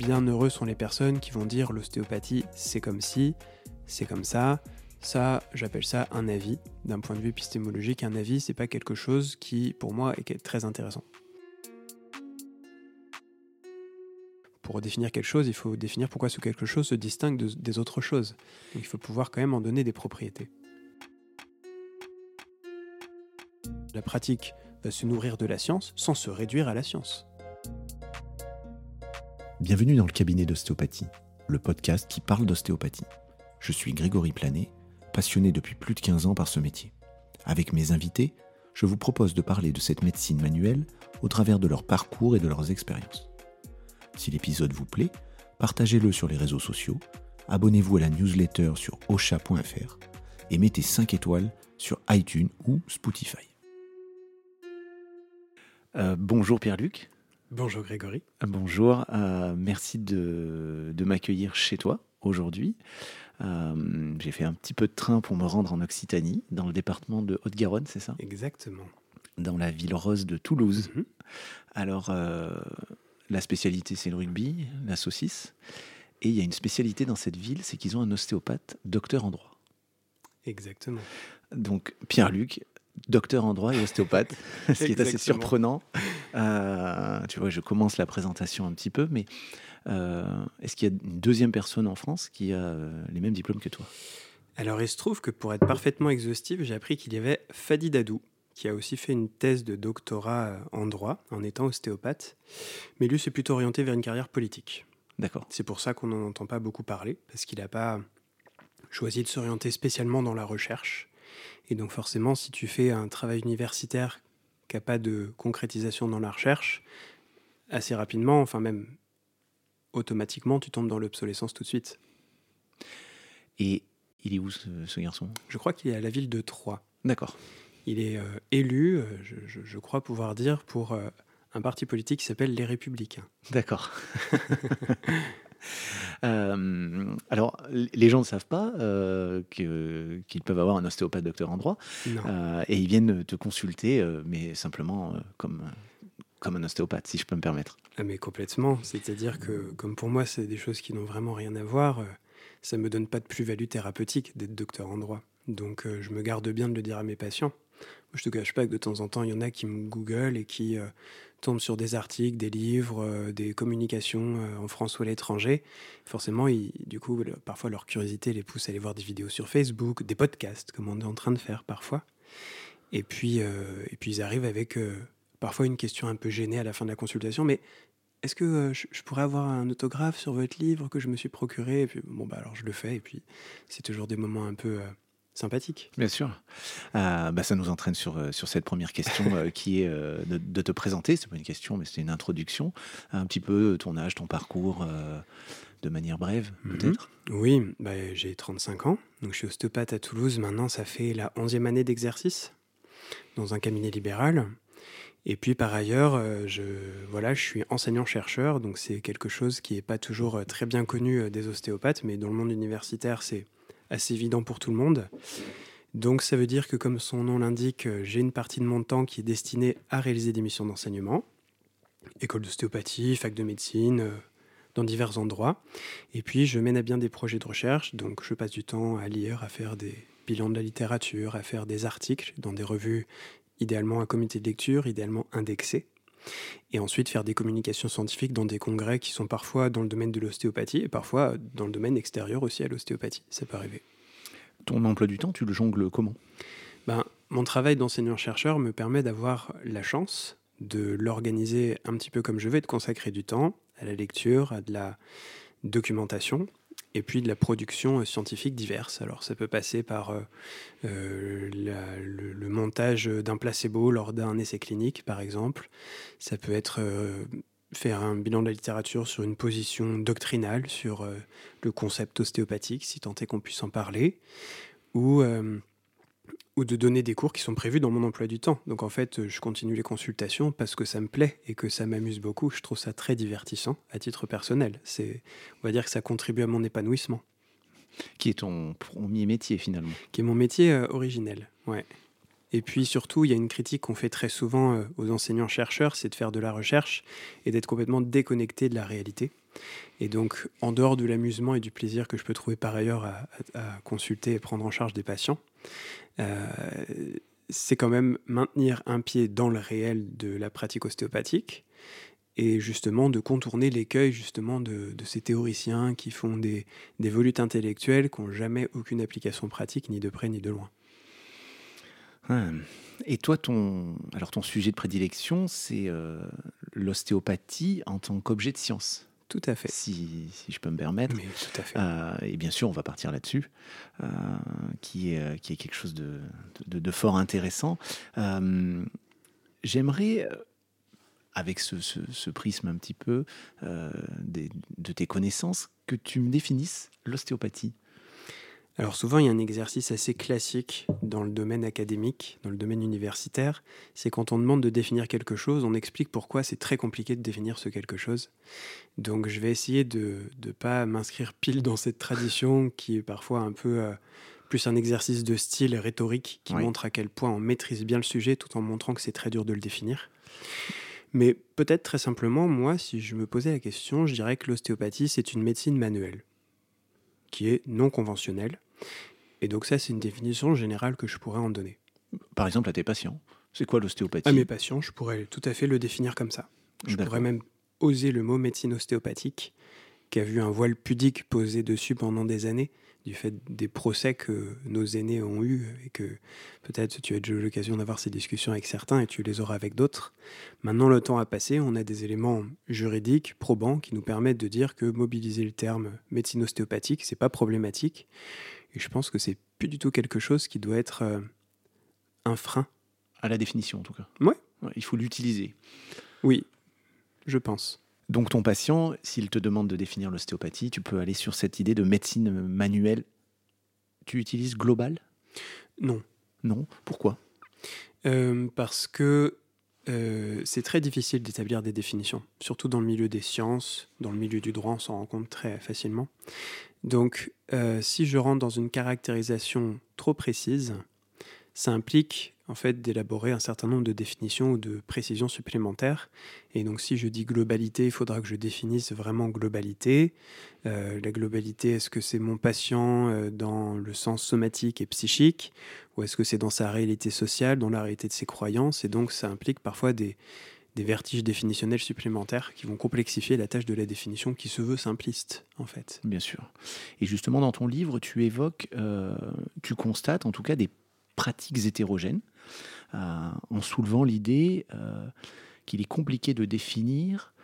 bien heureux sont les personnes qui vont dire l'ostéopathie c'est comme si, c'est comme ça. Ça, j'appelle ça un avis. D'un point de vue épistémologique, un avis, c'est pas quelque chose qui, pour moi, est très intéressant. Pour définir quelque chose, il faut définir pourquoi ce quelque chose se distingue des autres choses. il faut pouvoir quand même en donner des propriétés. La pratique va se nourrir de la science sans se réduire à la science. Bienvenue dans le cabinet d'ostéopathie, le podcast qui parle d'ostéopathie. Je suis Grégory Planet, passionné depuis plus de 15 ans par ce métier. Avec mes invités, je vous propose de parler de cette médecine manuelle au travers de leur parcours et de leurs expériences. Si l'épisode vous plaît, partagez-le sur les réseaux sociaux, abonnez-vous à la newsletter sur osha.fr et mettez 5 étoiles sur iTunes ou Spotify. Euh, bonjour Pierre-Luc. Bonjour Grégory. Euh, bonjour, euh, merci de, m'accueillir chez toi aujourd'hui. J'ai fait un petit peu de train pour me rendre en Occitanie, dans le département de Haute-Garonne, c'est ça? Exactement. Dans la ville rose de Toulouse. Mhm. Alors, la spécialité, c'est le rugby, la saucisse. Et il y a une spécialité dans cette ville, c'est qu'ils ont un ostéopathe, docteur en droit. Exactement. Donc, Pierre-Luc, docteur en droit et ostéopathe, ce qui est assez surprenant. Euh, tu vois, je commence la présentation un petit peu, mais euh, est-ce qu'il y a une deuxième personne en France qui a euh, les mêmes diplômes que toi? Alors, il se trouve que pour être parfaitement exhaustif, j'ai appris qu'il y avait Fadi Dadou, qui a aussi fait une thèse de doctorat en droit en étant ostéopathe, mais lui s'est plutôt orienté vers une carrière politique. D'accord. C'est pour ça qu'on n'en entend pas beaucoup parler, parce qu'il n'a pas choisi de s'orienter spécialement dans la recherche. Et donc forcément, si tu fais un travail universitaire qui n'a pas de concrétisation dans la recherche, assez rapidement, enfin même automatiquement, tu tombes dans l'obsolescence tout de suite. Et il est où ce, garçon? Je crois qu'il est à la ville de Troyes. D'accord. Il est euh, élu, euh, je, crois pouvoir dire, pour euh, un parti politique qui s'appelle Les Républicains. D'accord. Euh, alors, les gens ne savent pas euh, qu'ils peuvent avoir un ostéopathe docteur en droit. Euh, et ils viennent te consulter, mais simplement comme, comme un ostéopathe, si je peux me permettre. Ah, mais complètement. C'est-à-dire que, comme pour moi, c'est des choses qui n'ont vraiment rien à voir, ça ne me donne pas de plus-value thérapeutique d'être docteur en droit. Donc, je me garde bien de le dire à mes patients. Je te cache pas que de temps en temps, il y en a qui me google et qui tombent sur des articles, des livres, euh, des communications euh, en France ou à l'étranger. Forcément, du coup, parfois leur curiosité les pousse à aller voir des vidéos sur Facebook, des podcasts, comme on est en train de faire parfois. Et puis, euh, et puis ils arrivent avec parfois une question un peu gênée à la fin de la consultation, mais est-ce que je, pourrais avoir un autographe sur votre livre que je me suis procuré? Et puis, Bon, bah alors je le fais, et puis c'est toujours des moments un peu sympathique. Bien sûr. Euh, bah, ça nous entraîne sur, euh, sur cette première question euh, qui est de, te présenter. C'est pas une question, mais c'est une introduction. Un petit peu ton âge, ton parcours, de manière brève, mhm. peut-être Oui, bah, j'ai 35 ans. Donc, je suis ostéopathe à Toulouse. Maintenant, ça fait la 11e année d'exercice dans un cabinet libéral. Et puis par ailleurs, je, voilà, je suis enseignant-chercheur, donc c'est quelque chose qui n'est pas toujours très bien connu des ostéopathes, mais dans le monde universitaire, c'est assez évident pour tout le monde. Donc ça veut dire que comme son nom l'indique, euh, j'ai une partie de mon temps qui est destinée à réaliser des missions d'enseignement, école d'ostéopathie, fac de médecine, euh, dans divers endroits. Et puis je mène à bien des projets de recherche, donc je passe du temps à lire, à faire des bilans de la littérature, à faire des articles dans des revues, idéalement un comité de lecture, idéalement indexé et ensuite faire des communications scientifiques dans des congrès qui sont parfois dans le domaine de l'ostéopathie et parfois dans le domaine extérieur aussi à l'ostéopathie. Ça peut arriver. Ton emploi du temps, tu le jongles comment? Ben, Mon travail d'enseignant-chercheur me permet d'avoir la chance de l'organiser un petit peu comme je veux, de consacrer du temps à la lecture, à de la documentation, et puis de la production euh, scientifique diverse. Alors ça peut passer par euh, euh, le, montage d'un placebo lors d'un essai clinique, par exemple. Ça peut être faire un bilan de la littérature sur une position doctrinale, sur le concept ostéopathique, si tant est qu'on puisse en parler, ou ou de donner des cours qui sont prévus dans mon emploi du temps. Donc en fait, je continue les consultations parce que ça me plaît et que ça m'amuse beaucoup. Je trouve ça très divertissant à titre personnel. C'est, on va dire que ça contribue à mon épanouissement. Qui est ton premier métier finalement? Qui est mon métier euh, originel, ouais. Et puis surtout, il y a une critique qu'on fait très souvent euh, aux enseignants-chercheurs, c'est de faire de la recherche et d'être complètement déconnecté de la réalité. Et donc, en dehors de l'amusement et du plaisir que je peux trouver par ailleurs à, consulter et prendre en charge des patients, euh, c'est quand même maintenir un pied dans le réel de la pratique ostéopathique et justement de contourner l'écueil justement de, ces théoriciens qui font des, volutes intellectuelles qui n'ont jamais aucune application pratique, ni de près ni de loin. Et toi, ton, alors ton sujet de prédilection, c'est euh, l'ostéopathie en tant qu'objet de science. Tout à fait. Si, si, je peux me permettre. Mais tout à fait. Euh, et bien sûr, on va partir là-dessus, euh, qui, est, qui est quelque chose de, de, fort intéressant. J'aimerais, avec ce, ce, prisme un petit peu de tes connaissances, que tu me définisses l'ostéopathie. Alors souvent, il y a un exercice assez classique dans le domaine académique, dans le domaine universitaire, c'est quand on demande de définir quelque chose, on explique pourquoi c'est très compliqué de définir ce quelque chose. Donc je vais essayer de ne pas m'inscrire pile dans cette tradition qui est parfois un peu euh, plus un exercice de style rhétorique qui montre à quel point on maîtrise bien le sujet tout en montrant que c'est très dur de le définir. Mais peut-être très simplement, moi, si je me posais la question, je dirais que l'ostéopathie, c'est une médecine manuelle, qui est non conventionnelle, et donc ça, c'est une définition générale que je pourrais en donner. Par exemple, à tes patients, c'est quoi l'ostéopathie À mes patients, je pourrais tout à fait le définir comme ça. Je pourrais même oser le mot médecine ostéopathique, qui a vu un voile pudique posé dessus pendant des années, du fait des procès que nos aînés ont eus, et que peut-être tu as déjà eu l'occasion d'avoir ces discussions avec certains et tu les auras avec d'autres. Maintenant, le temps a passé, on a des éléments juridiques, probants, qui nous permettent de dire que mobiliser le terme médecine ostéopathique, c'est pas problématique. Et je pense que c'est plus du tout quelque chose qui doit être euh, un frein. À la définition, en tout cas. Ouais. il faut l'utiliser. Oui, je pense. Donc ton patient, s'il te demande de définir l'ostéopathie, tu peux aller sur cette idée de médecine manuelle. Tu utilises global? Non. Non? Pourquoi? Euh, Parce que euh, c'est très difficile d'établir des définitions, surtout dans le milieu des sciences, dans le milieu du droit, on s'en rend compte très facilement. Donc, euh, si je rentre dans une caractérisation trop précise, ça implique en fait d'élaborer un certain nombre de définitions ou de précisions supplémentaires. Et donc, si je dis globalité, il faudra que je définisse vraiment globalité. Euh, la globalité, est-ce que c'est mon patient euh, dans le sens somatique et psychique, ou est-ce que c'est dans sa réalité sociale, dans la réalité de ses croyances? Et donc, ça implique parfois des, des vertiges définitionnels supplémentaires qui vont complexifier la tâche de la définition qui se veut simpliste, en fait. Bien sûr. Et justement, dans ton livre, tu évoques, euh, tu constates en tout cas des pratiques hétérogènes, euh, en soulevant l'idée euh, qu'il est compliqué de définir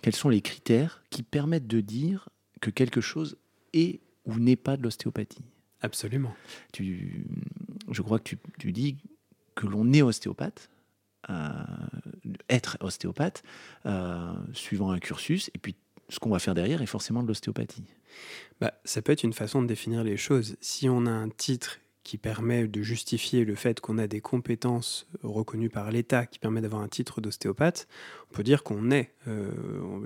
quels sont les critères qui permettent de dire que quelque chose est ou n'est pas de l'ostéopathie. Absolument. Tu, je crois que tu, tu dis que l'on est ostéopathe, être ostéopathe, euh, suivant un cursus, et puis ce qu'on va faire derrière est forcément de l'ostéopathie. Bah, ça peut être une façon de définir les choses. Si on a un titre qui permet de justifier le fait qu'on a des compétences reconnues par l'État, qui permet d'avoir un titre d'ostéopathe, on peut dire qu'on est, euh,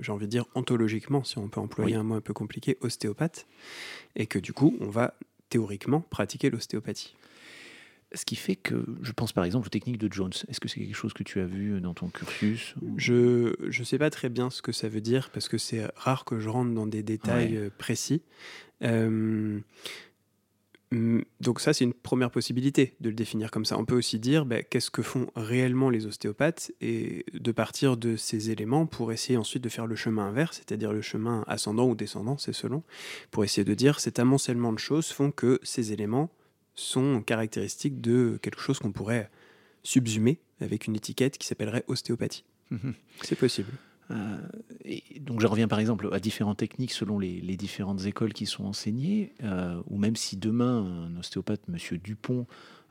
j'ai envie de dire ontologiquement, si on peut employer un mot un peu compliqué, ostéopathe, et que du coup, on va théoriquement pratiquer l'ostéopathie. Ce qui fait que, je pense par exemple aux techniques de Jones. Est-ce que c'est quelque chose que tu as vu dans ton cursus Je ne sais pas très bien ce que ça veut dire parce que c'est rare que je rentre dans des détails euh, précis. Euh, donc ça, c'est une première possibilité de le définir comme ça. On peut aussi dire ben, qu'est-ce que font réellement les ostéopathes et de partir de ces éléments pour essayer ensuite de faire le chemin inverse, c'est-à-dire le chemin ascendant ou descendant, c'est selon, pour essayer de dire cet amoncellement de choses font que ces éléments sont caractéristiques de quelque chose qu'on pourrait subsumer avec une étiquette qui s'appellerait ostéopathie. Mhm. C'est possible. Euh, et donc je reviens par exemple à différentes techniques selon les, différentes écoles qui sont enseignées, euh, ou même si demain un ostéopathe, Monsieur Dupont,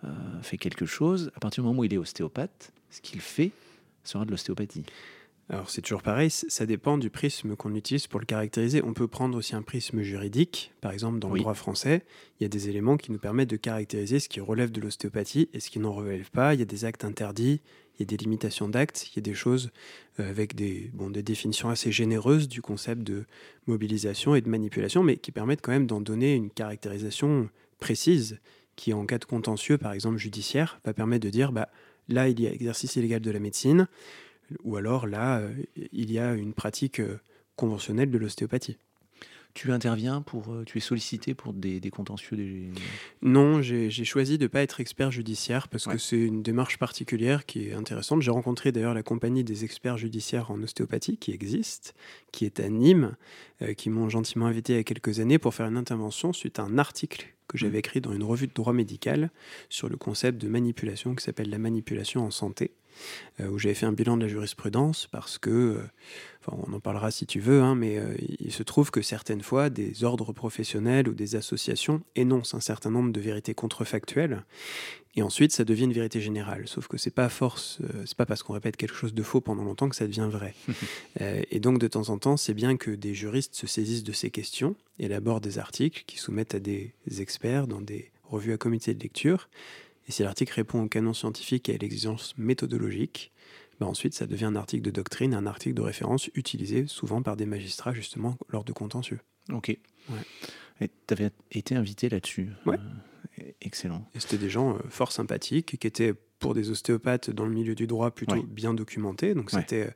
euh, fait quelque chose, à partir du moment où il est ostéopathe, ce qu'il fait sera de l'ostéopathie. Alors c'est toujours pareil, ça dépend du prisme qu'on utilise pour le caractériser. On peut prendre aussi un prisme juridique, par exemple dans le droit français, il y a des éléments qui nous permettent de caractériser ce qui relève de l'ostéopathie et ce qui n'en relève pas. Il y a des actes interdits, il y a des limitations d'actes, il y a des choses euh, avec des, bon, des définitions assez généreuses du concept de mobilisation et de manipulation, mais qui permettent quand même d'en donner une caractérisation précise qui, en cas de contentieux, par exemple judiciaire, va permettre de dire bah, là, il y a exercice illégal de la médecine, ou alors là, euh, il y a une pratique euh, conventionnelle de l'ostéopathie. Tu interviens pour, euh, tu es sollicité pour des, contentieux des... Non, j'ai choisi de ne pas être expert judiciaire parce que c'est une démarche particulière qui est intéressante. J'ai rencontré d'ailleurs la compagnie des experts judiciaires en ostéopathie qui existe, qui est à Nîmes, qui m'ont gentiment invité il y a quelques années pour faire une intervention suite à un article que j'avais mmh. écrit dans une revue de droit médical sur le concept de manipulation qui s'appelle la manipulation en santé, où j'avais fait un bilan de la jurisprudence parce que, euh, enfin, on en parlera si tu veux, hein, mais euh, il se trouve que certaines fois, des ordres professionnels ou des associations énoncent un certain nombre de vérités contrefactuelles et ensuite, ça devient une vérité générale. Sauf que c'est pas force, c'est pas parce qu'on répète quelque chose de faux pendant longtemps que ça devient vrai. et donc, de temps en temps, c'est bien que des juristes se saisissent de ces questions, élaborent des articles qui soumettent à des experts dans des revues à comité de lecture. Et si l'article répond au canon scientifique et à l'exigence méthodologique, bah ensuite ça devient un article de doctrine, un article de référence utilisé souvent par des magistrats justement lors de contentieux. Ok. Et tu avais été invité là-dessus. Ouais. Euh, excellent. Et c'était des gens euh, fort sympathiques qui étaient pour des ostéopathes dans le milieu du droit plutôt bien documentés. Donc c'était euh,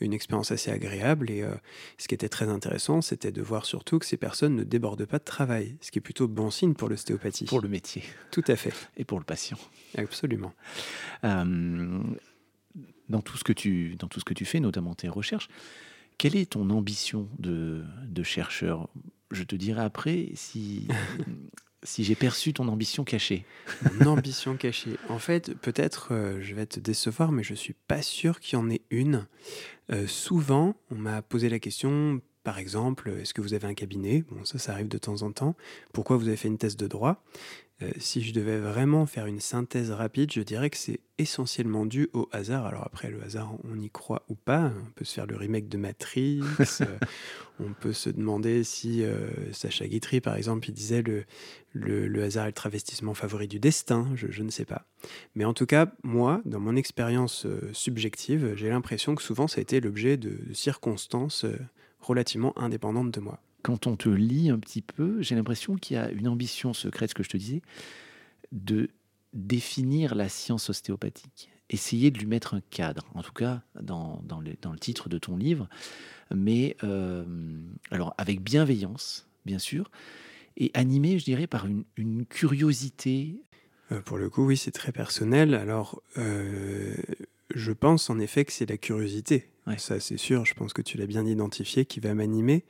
une expérience assez agréable. Et euh, ce qui était très intéressant, c'était de voir surtout que ces personnes ne débordent pas de travail, ce qui est plutôt bon signe pour l'ostéopathie. Pour le métier. Tout à fait. Et pour le patient. Absolument. Euh, dans, tout ce que tu, dans tout ce que tu fais, notamment tes recherches, quelle est ton ambition de, de chercheur? Je te dirai après si si j'ai perçu ton ambition cachée. Mon ambition cachée. En fait, peut-être euh, je vais te décevoir, mais je suis pas sûr qu'il y en ait une. Euh, souvent, on m'a posé la question, par exemple, est-ce que vous avez un cabinet? Bon, ça, ça arrive de temps en temps. Pourquoi vous avez fait une thèse de droit? Euh, si je devais vraiment faire une synthèse rapide, je dirais que c'est essentiellement dû au hasard. Alors après, le hasard, on y croit ou pas. On peut se faire le remake de Matrix. Euh, on peut se demander si euh, Sacha Guitry, par exemple, il disait le, le, hasard est le travestissement favori du destin. Je, ne sais pas. Mais en tout cas, moi, dans mon expérience subjective, j'ai l'impression que souvent ça a été l'objet de circonstances relativement indépendantes de moi quand on te lit un petit peu, j'ai l'impression qu'il y a une ambition secrète, ce que je te disais, de définir la science ostéopathique, essayer de lui mettre un cadre, en tout cas dans, dans, le, dans le, titre de ton livre, mais euh, alors avec bienveillance, bien sûr, et animé, je dirais, par une, une curiosité. Euh, pour le coup, oui, c'est très personnel. Alors, euh, je pense en effet que c'est la curiosité. Ça, c'est sûr, je pense que tu l'as bien identifié, qui va m'animer.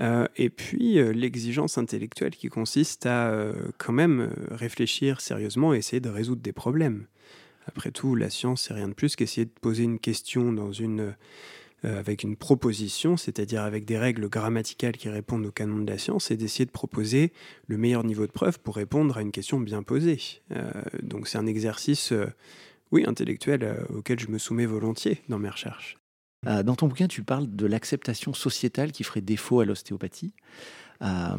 Euh, et puis, euh, l'exigence intellectuelle qui consiste à euh, quand même réfléchir sérieusement et essayer de résoudre des problèmes. Après tout, la science, c'est rien de plus qu'essayer de poser une question dans une, avec une proposition, c'est-à-dire avec des règles grammaticales qui répondent au canon de la science, et d'essayer de proposer le meilleur niveau de preuve pour répondre à une question bien posée. donc, c'est un exercice oui, intellectuel euh, auquel je me soumets volontiers dans mes recherches. Euh, dans ton bouquin, tu parles de l'acceptation sociétale qui ferait défaut à l'ostéopathie. Euh,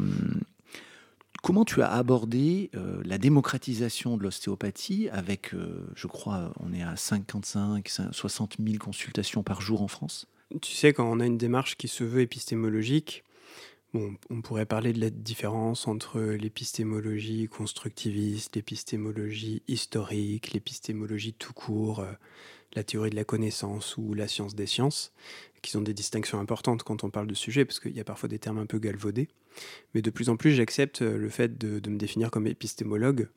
comment tu as abordé la démocratisation de l'ostéopathie avec, je crois, on est à 55, 60 000 consultations par jour en France? Tu sais, quand on a une démarche qui se veut épistémologique, on pourrait parler de la différence entre l'épistémologie constructiviste, l'épistémologie historique, l'épistémologie tout court, euh, la théorie de la connaissance ou la science des sciences, qui sont des distinctions importantes quand on parle de sujet, parce qu'il y a parfois des termes un peu galvaudés. Mais de plus en plus, j'accepte euh, le fait de, me définir comme épistémologue.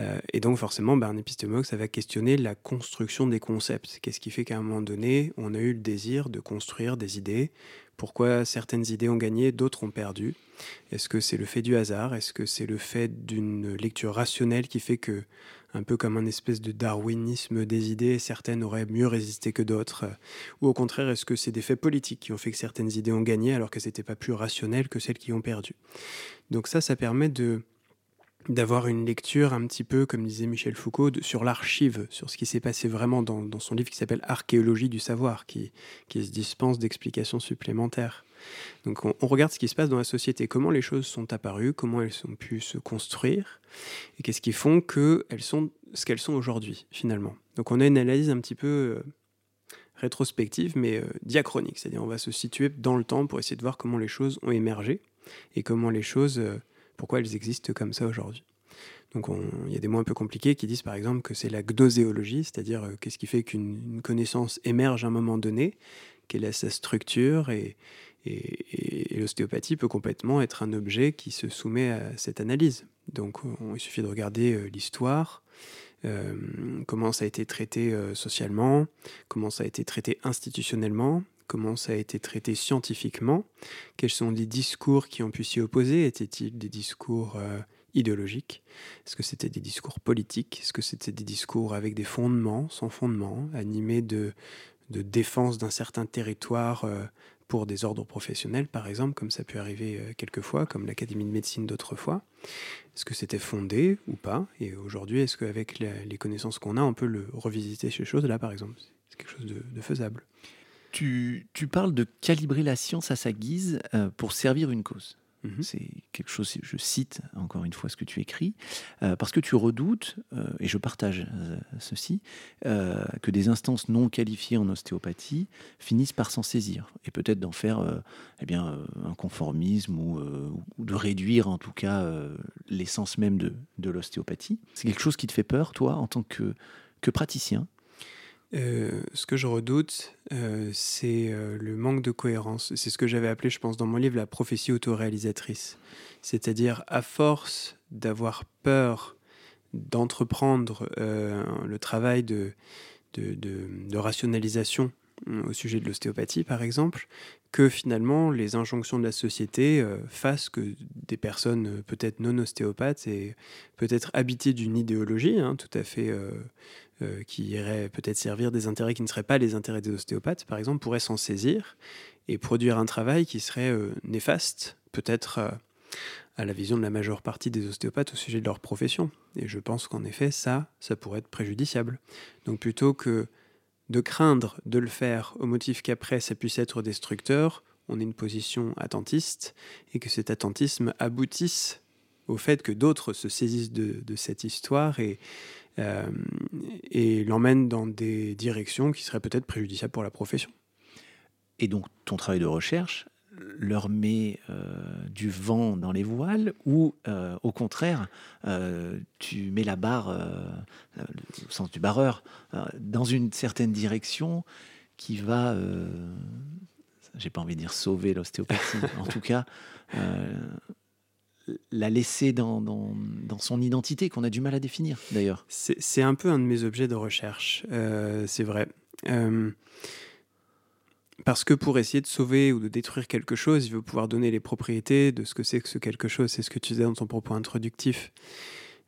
Euh, et donc forcément, bah, un épistémologue, ça va questionner la construction des concepts. Qu'est-ce qui fait qu'à un moment donné, on a eu le désir de construire des idées? Pourquoi certaines idées ont gagné, d'autres ont perdu? Est-ce que c'est le fait du hasard? Est-ce que c'est le fait d'une lecture rationnelle qui fait que, un peu comme un espèce de darwinisme des idées, certaines auraient mieux résisté que d'autres? Ou au contraire, est-ce que c'est des faits politiques qui ont fait que certaines idées ont gagné alors que ce n'était pas plus rationnel que celles qui ont perdu? Donc ça, ça permet de d'avoir une lecture un petit peu, comme disait Michel Foucault, sur l'archive, sur ce qui s'est passé vraiment dans, son livre qui s'appelle Archéologie du savoir, qui, qui se dispense d'explications supplémentaires. Donc on, regarde ce qui se passe dans la société, comment les choses sont apparues, comment elles ont pu se construire, et qu'est-ce qui font qu'elles sont ce qu'elles sont aujourd'hui, finalement. Donc on a une analyse un petit peu euh, rétrospective, mais euh, diachronique, c'est-à-dire on va se situer dans le temps pour essayer de voir comment les choses ont émergé, et comment les choses... Euh, pourquoi elles existent comme ça aujourd'hui. Donc il y a des mots un peu compliqués qui disent par exemple que c'est la gnoséologie, c'est-à-dire euh, qu'est-ce qui fait qu'une connaissance émerge à un moment donné, quelle est sa structure, et, l'ostéopathie peut complètement être un objet qui se soumet à cette analyse. Donc il suffit de regarder euh, l'histoire, euh, comment ça a été traité socialement, comment ça a été traité institutionnellement, comment ça a été traité scientifiquement, quels sont les discours qui ont pu s'y opposer, étaient-ils des discours idéologiques Est-ce que c'était des discours politiques Est-ce que c'était des discours avec des fondements, sans fondements, animés de, de défense d'un certain territoire euh, pour des ordres professionnels, par exemple, comme ça peut arriver euh, quelquefois, comme l'Académie de médecine d'autrefois? Est-ce que c'était fondé ou pas? Et aujourd'hui, est-ce qu'avec les connaissances qu'on a, on peut le revisiter ces choses-là, par exemple? C'est quelque chose de, faisable. Tu, tu, parles de calibrer la science à sa guise euh, pour servir une cause. Mhm. C'est quelque chose, je cite encore une fois ce que tu écris, euh, parce que tu redoutes, euh, et je partage ceci, que des instances non qualifiées en ostéopathie finissent par s'en saisir, et peut-être d'en faire eh bien, un conformisme ou, de réduire en tout cas l'essence même de, de l'ostéopathie. C'est quelque chose qui te fait peur, toi, en tant que, que praticien? Euh, ce que je redoute, euh, c'est euh, le manque de cohérence. C'est ce que j'avais appelé, je pense, dans mon livre, la prophétie autoréalisatrice. C'est-à-dire, à force d'avoir peur d'entreprendre le travail de, rationalisation au sujet de l'ostéopathie, par exemple, que finalement les injonctions de la société fassent que des personnes peut-être non ostéopathes et peut-être habitées d'une idéologie hein, tout à fait qui irait peut-être servir des intérêts qui ne seraient pas les intérêts des ostéopathes, par exemple, pourraient s'en saisir et produire un travail qui serait euh, néfaste, peut-être euh, à la vision de la majeure partie des ostéopathes au sujet de leur profession. Et je pense qu'en effet, ça, ça pourrait être préjudiciable. Donc plutôt que de craindre de le faire au motif qu'après ça puisse être destructeur, on ait une position attentiste et que cet attentisme aboutisse au fait que d'autres se saisissent de, de cette histoire et euh, et l'emmène dans des directions qui seraient peut-être préjudiciables pour la profession. Et donc ton travail de recherche leur met euh, du vent dans les voiles ou euh, au contraire tu mets la barre au sens du barreur dans une certaine direction qui va j'ai pas envie de dire sauver l'ostéopathie en tout cas la laisser dans, dans, son identité qu'on a du mal à définir d'ailleurs. C'est un peu un de mes objets de recherche, euh, c'est vrai. Euh, parce que pour essayer de sauver ou de détruire quelque chose, il veut pouvoir donner les propriétés de ce que c'est que ce quelque chose. C'est ce que tu disais dans ton propos introductif.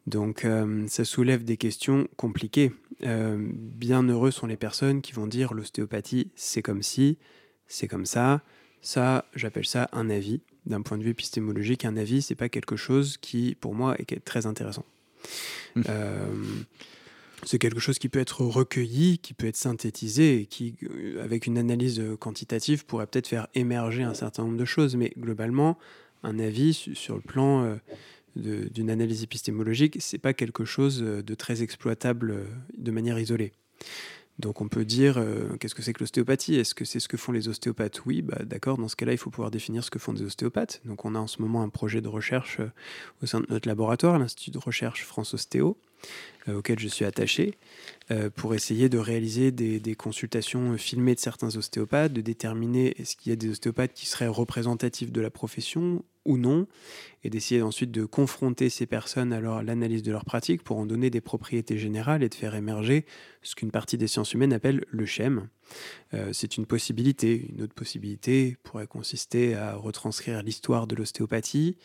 Donc euh, ça soulève des questions compliquées. bien heureux sont les personnes qui vont dire l'ostéopathie, c'est comme si, c'est comme ça. Ça, j'appelle ça un avis d'un point de vue épistémologique, un avis, c'est pas quelque chose qui, pour moi, est très intéressant. Mmh. Euh, c'est quelque chose qui peut être recueilli, qui peut être synthétisé et qui, euh, avec une analyse quantitative, pourrait peut-être faire émerger un certain nombre de choses. Mais globalement, un avis sur le plan euh, d'une analyse épistémologique, c'est pas quelque chose de très exploitable de manière isolée. Donc on peut dire, euh, qu'est-ce que c'est que l'ostéopathie? Est-ce que c'est ce que font les ostéopathes? Oui, bah, d'accord, dans ce cas-là, il faut pouvoir définir ce que font des ostéopathes. Donc on a en ce moment un projet de recherche euh, au sein de notre laboratoire, l'Institut de recherche France Ostéo, euh, auquel je suis attaché, pour essayer de réaliser des, consultations filmées de certains ostéopathes, de déterminer est-ce qu'il y a des ostéopathes qui seraient représentatifs de la profession ou non, et d'essayer ensuite de confronter ces personnes à l'analyse de leur pratique pour en donner des propriétés générales et de faire émerger ce qu'une partie des sciences humaines appelle le schème. Euh, c'est une possibilité. Une autre possibilité pourrait consister à retranscrire l'histoire de l'ostéopathie,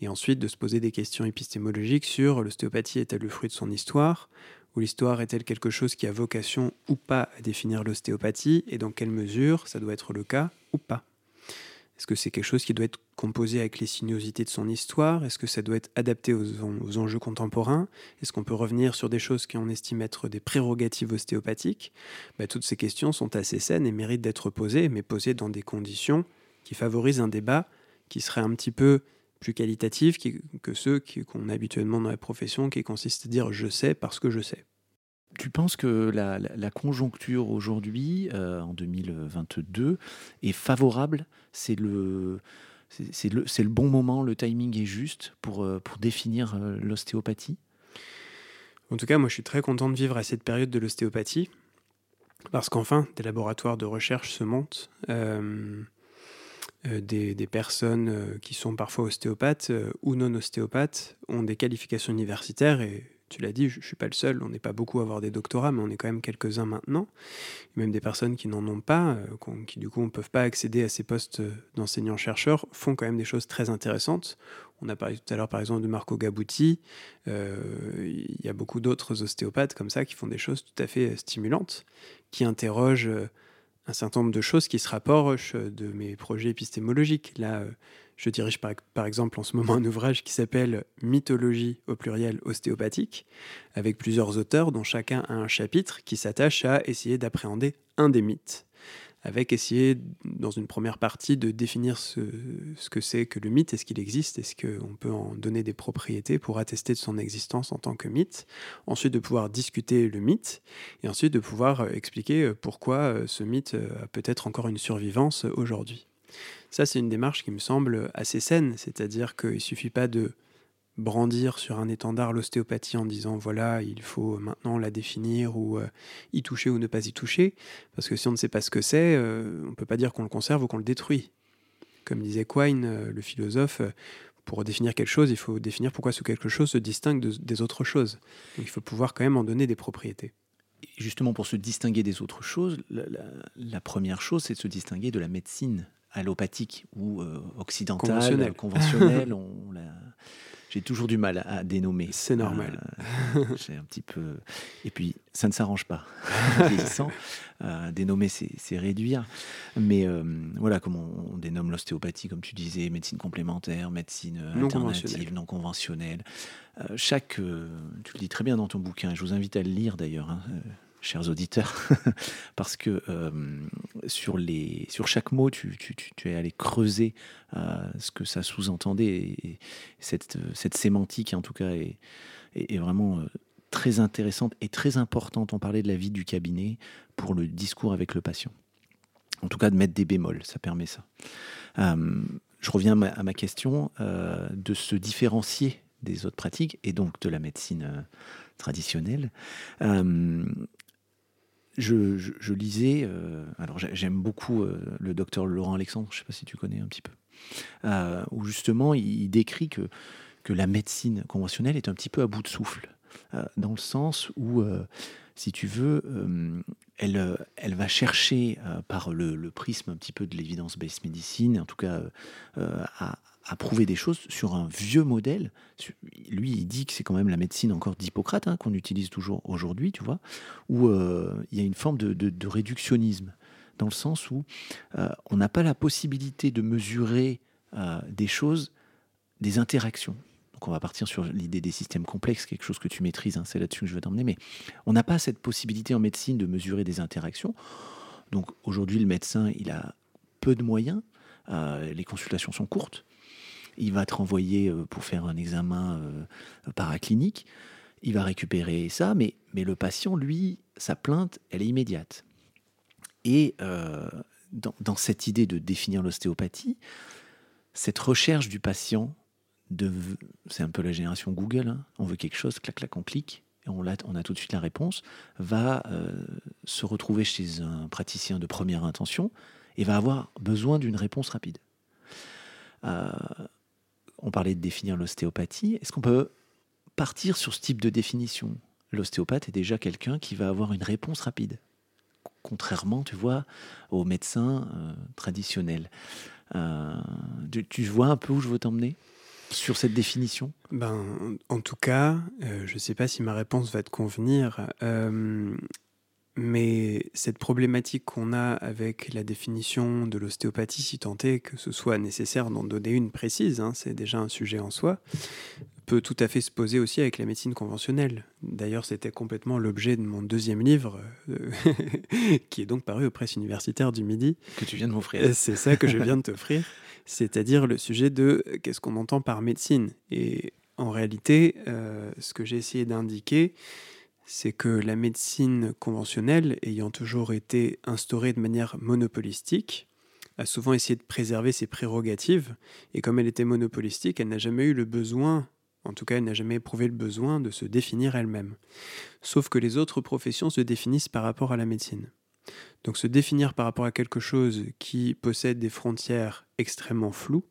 et ensuite de se poser des questions épistémologiques sur l'ostéopathie est-elle le fruit de son histoire ou l'histoire est-elle quelque chose qui a vocation ou pas à définir l'ostéopathie et dans quelle mesure ça doit être le cas ou pas Est-ce que c'est quelque chose qui doit être composé avec les sinuosités de son histoire? Est-ce que ça doit être adapté aux, enjeux contemporains? Est-ce qu'on peut revenir sur des choses qui on estime être des prérogatives ostéopathiques? Bah, Toutes ces questions sont assez saines et méritent d'être posées, mais posées dans des conditions qui favorisent un débat qui serait un petit peu plus qualitatifs que ceux qu'on a habituellement dans la profession, qui consistent à dire je sais parce que je sais. Tu penses que la, conjoncture aujourd'hui, euh, en 2022, est favorable? C'est le, bon moment, le timing est juste pour, euh, définir euh, l'ostéopathie? En tout cas, moi, je suis très content de vivre à cette période de l'ostéopathie, parce qu'enfin, des laboratoires de recherche se montent. Euh, des, personnes qui sont parfois ostéopathes ou non ostéopathes ont des qualifications universitaires et tu l'as dit, je ne suis pas le seul, on n'est pas beaucoup à avoir des doctorats, mais on est quand même quelques-uns maintenant. même des personnes qui n'en ont pas, euh, qui du coup ne peuvent pas accéder à ces postes d'enseignants-chercheurs, font quand même des choses très intéressantes. On a parlé tout à l'heure par exemple de Marco Gabuti, euh, il y a beaucoup d'autres ostéopathes comme ça qui font des choses tout à fait stimulantes, qui interrogent euh, un certain nombre de choses qui se rapprochent de mes projets épistémologiques. Là, je dirige par, exemple en ce moment un ouvrage qui s'appelle Mythologie au pluriel ostéopathique, avec plusieurs auteurs dont chacun a un chapitre qui s'attache à essayer d'appréhender un des mythes, avec essayer dans une première partie de définir ce, que c'est que le mythe, est-ce qu'il existe, est-ce qu'on peut en donner des propriétés pour attester de son existence en tant que mythe, ensuite de pouvoir discuter le mythe, et ensuite de pouvoir euh, expliquer euh, pourquoi euh, ce mythe a peut-être encore une survivance aujourd'hui. Ça, c'est une démarche qui me semble assez saine, c'est-à-dire qu'il ne suffit pas de brandir sur un étendard l'ostéopathie en disant voilà, il faut maintenant la définir ou euh, y toucher ou ne pas y toucher, parce que si on ne sait pas ce que c'est, euh, on ne peut pas dire qu'on le conserve ou qu'on le détruit. Comme disait Quine, euh, le philosophe, pour définir quelque chose, il faut définir pourquoi ce quelque chose se distingue des autres choses. Il faut pouvoir quand même en donner des propriétés. justement, pour se distinguer des autres choses, la première chose, c'est de se distinguer de la médecine allopathique ou euh, occidentale, conventionnelle. J'ai toujours du mal à, dénommer. C'est normal. Euh, un petit peu. Et puis, ça ne s'arrange pas. euh, dénommer, c'est réduire. Mais euh, voilà, comme on, dénomme l'ostéopathie, comme tu disais, médecine complémentaire, médecine alternative, non conventionnelle. chaque, tu le dis très bien dans ton bouquin, je vous invite à le lire d'ailleurs. Hein, chers auditeurs, parce que euh, sur, les, sur chaque mot, tu, es allé creuser euh, ce que ça sous-entendait. Et, cette, cette, sémantique, en tout cas, est, est, vraiment euh, très intéressante et très importante. On parlait de la vie du cabinet pour le discours avec le patient. En tout cas, de mettre des bémols, ça permet ça. je reviens à ma, question de se différencier des autres pratiques et donc de la médecine traditionnelle je, lisais, euh, alors j'aime beaucoup euh, le docteur Laurent Alexandre, je ne sais pas si tu connais un petit peu, euh, où justement il, décrit que, que la médecine conventionnelle est un petit peu à bout de souffle, dans le sens où, si tu veux, elle, elle va chercher par le, le, prisme un petit peu de l'évidence-based medicine, en tout cas à, à prouver des choses sur un vieux modèle. Lui, il dit que c'est quand même la médecine encore d'Hippocrate hein, qu'on utilise toujours aujourd'hui, tu vois, où euh, il y a une forme de, réductionnisme, dans le sens où euh, on n'a pas la possibilité de mesurer euh, des choses, des interactions. Donc on va partir sur l'idée des systèmes complexes, quelque chose que tu maîtrises, hein, c'est là-dessus que je veux t'emmener, mais on n'a pas cette possibilité en médecine de mesurer des interactions. Donc aujourd'hui, le médecin, il a peu de moyens, les consultations sont courtes, il va te renvoyer euh, pour faire un examen euh, paraclinique, il va récupérer ça, mais, mais le patient, lui, sa plainte, elle est immédiate. Et euh, dans, cette idée de définir l'ostéopathie, cette recherche du patient, c'est un peu la génération Google, hein. on veut quelque chose, clac, clac, on clique, et on a, on a tout de suite la réponse, va se retrouver chez un praticien de première intention et va avoir besoin d'une réponse rapide on parlait de définir l'ostéopathie. Est-ce qu'on peut partir sur ce type de définition? L'ostéopathe est déjà quelqu'un qui va avoir une réponse rapide, contrairement, tu vois, aux médecins euh, traditionnels. Euh, tu, vois un peu où je veux t'emmener sur cette définition? Ben, En tout cas, euh, je ne sais pas si ma réponse va te convenir. Mais cette problématique qu'on a avec la définition de l'ostéopathie, si tant est que ce soit nécessaire d'en donner une précise, hein, c'est déjà un sujet en soi, peut tout à fait se poser aussi avec la médecine conventionnelle. D'ailleurs, c'était complètement l'objet de mon deuxième livre, euh, qui est donc paru aux presses universitaires du Midi. Que tu viens de m'offrir. Euh, c'est ça que je viens de t'offrir. C'est-à-dire le sujet de euh, qu'est-ce qu'on entend par médecine. Et en réalité, ce que j'ai essayé d'indiquer, c'est que la médecine conventionnelle, ayant toujours été instaurée de manière monopolistique, a souvent essayé de préserver ses prérogatives, et comme elle était monopolistique, elle n'a jamais eu le besoin, En tout cas, elle n'a jamais éprouvé le besoin de se définir elle-même. Sauf que les autres professions se définissent par rapport à la médecine. Donc se définir par rapport à quelque chose qui possède des frontières extrêmement floues,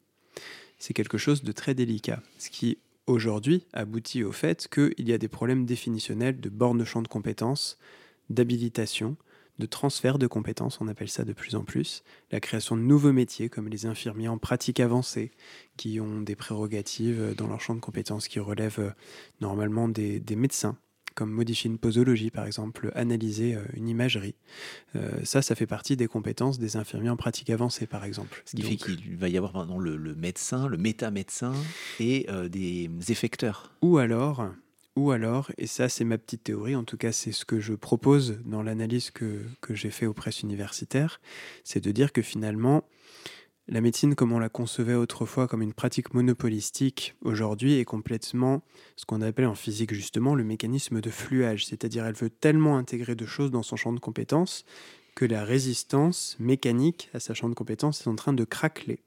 c'est quelque chose de très délicat. Ce qui aujourd'hui aboutit au fait qu'il y a des problèmes définitionnels de borne de champ de compétences, d'habilitation, de transfert de compétences, on appelle ça de plus en plus, la création de nouveaux métiers comme les infirmiers en pratique avancée, qui ont des prérogatives dans leur champ de compétences qui relèvent euh, normalement des, médecins comme modifier une posologie, par exemple, analyser euh, une imagerie. Euh, ça, ça fait partie des compétences des infirmiers en pratique avancée, par exemple. Ce qui fait qu'il va y avoir pardon, le, médecin, le méta-médecin et des effecteurs. Ou alors, ou alors, et ça c'est ma petite théorie, en tout cas c'est ce que je propose dans l'analyse que, j'ai fait aux presses universitaires, c'est de dire que finalement, la médecine comme on la concevait autrefois comme une pratique monopolistique, aujourd'hui est complètement ce qu'on appelle en physique justement le mécanisme de fluage, c'est-à-dire elle veut tellement intégrer de choses dans son champ de compétences que la résistance mécanique à sa champ de compétences est en train de craqueler.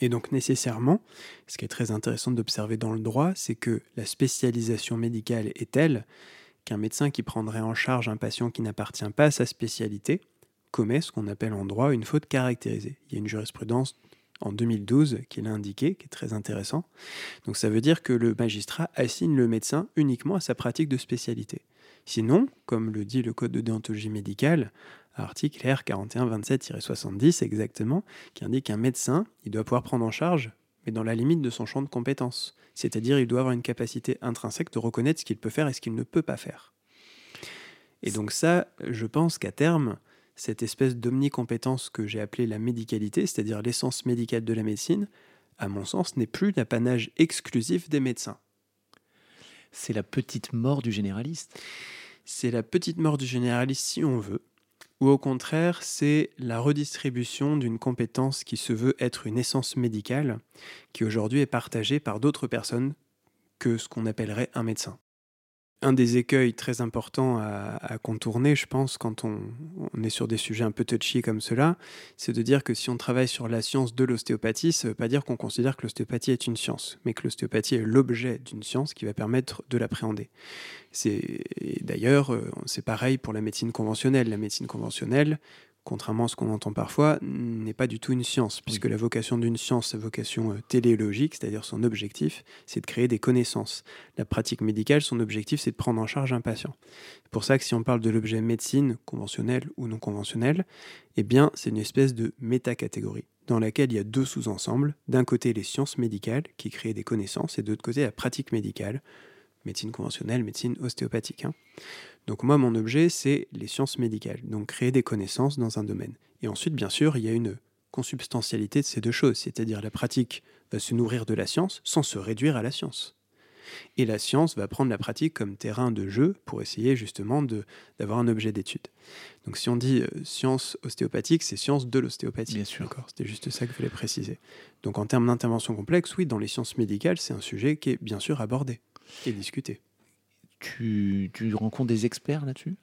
Et donc nécessairement, ce qui est très intéressant d'observer dans le droit, c'est que la spécialisation médicale est telle qu'un médecin qui prendrait en charge un patient qui n'appartient pas à sa spécialité commet ce qu'on appelle en droit une faute caractérisée. Il y a une jurisprudence en 2012 qui l'a indiqué, qui est très intéressant. Donc ça veut dire que le magistrat assigne le médecin uniquement à sa pratique de spécialité. Sinon, comme le dit le Code de déontologie médicale, article R 4127-70 exactement, qui indique qu'un médecin, il doit pouvoir prendre en charge, mais dans la limite de son champ de compétences. C'est-à-dire, il doit avoir une capacité intrinsèque de reconnaître ce qu'il peut faire et ce qu'il ne peut pas faire. Et donc ça, je pense qu'à terme, cette espèce d'omnicompétence que j'ai appelée la médicalité, c'est-à-dire l'essence médicale de la médecine, à mon sens, n'est plus l'apanage exclusif des médecins. C'est la petite mort du généraliste. C'est la petite mort du généraliste si on veut, ou au contraire, c'est la redistribution d'une compétence qui se veut être une essence médicale, qui aujourd'hui est partagée par d'autres personnes que ce qu'on appellerait un médecin un des écueils très importants à, contourner, je pense, quand on, est sur des sujets un peu touchy comme cela, c'est de dire que si on travaille sur la science de l'ostéopathie, ça ne veut pas dire qu'on considère que l'ostéopathie est une science, mais que l'ostéopathie est l'objet d'une science qui va permettre de l'appréhender. D'ailleurs, euh, c'est pareil pour la médecine conventionnelle. La médecine conventionnelle, contrairement à ce qu'on entend parfois, n'est pas du tout une science, puisque la vocation d'une science, sa vocation euh, téléologique, c'est-à-dire son objectif, c'est de créer des connaissances. La pratique médicale, son objectif, c'est de prendre en charge un patient. C'est pour ça que si on parle de l'objet médecine, conventionnel ou non conventionnel, eh bien, c'est une espèce de métacatégorie dans laquelle il y a deux sous-ensembles. D'un côté, les sciences médicales, qui créent des connaissances, et de l'autre côté, la pratique médicale, médecine conventionnelle, médecine ostéopathique. Hein. Donc moi, mon objet, c'est les sciences médicales, donc créer des connaissances dans un domaine. Et ensuite, bien sûr, il y a une consubstantialité de ces deux choses, c'est-à-dire la pratique va se nourrir de la science sans se réduire à la science. Et la science va prendre la pratique comme terrain de jeu pour essayer justement d'avoir un objet d'étude. Donc si on dit euh, science ostéopathique, c'est science de l'ostéopathie. Bien sûr. C'était juste ça qu'il fallait préciser. Donc en termes d'intervention complexe, oui, dans les sciences médicales, c'est un sujet qui est bien sûr abordé et discuté. Tu, rencontres des experts là-dessus?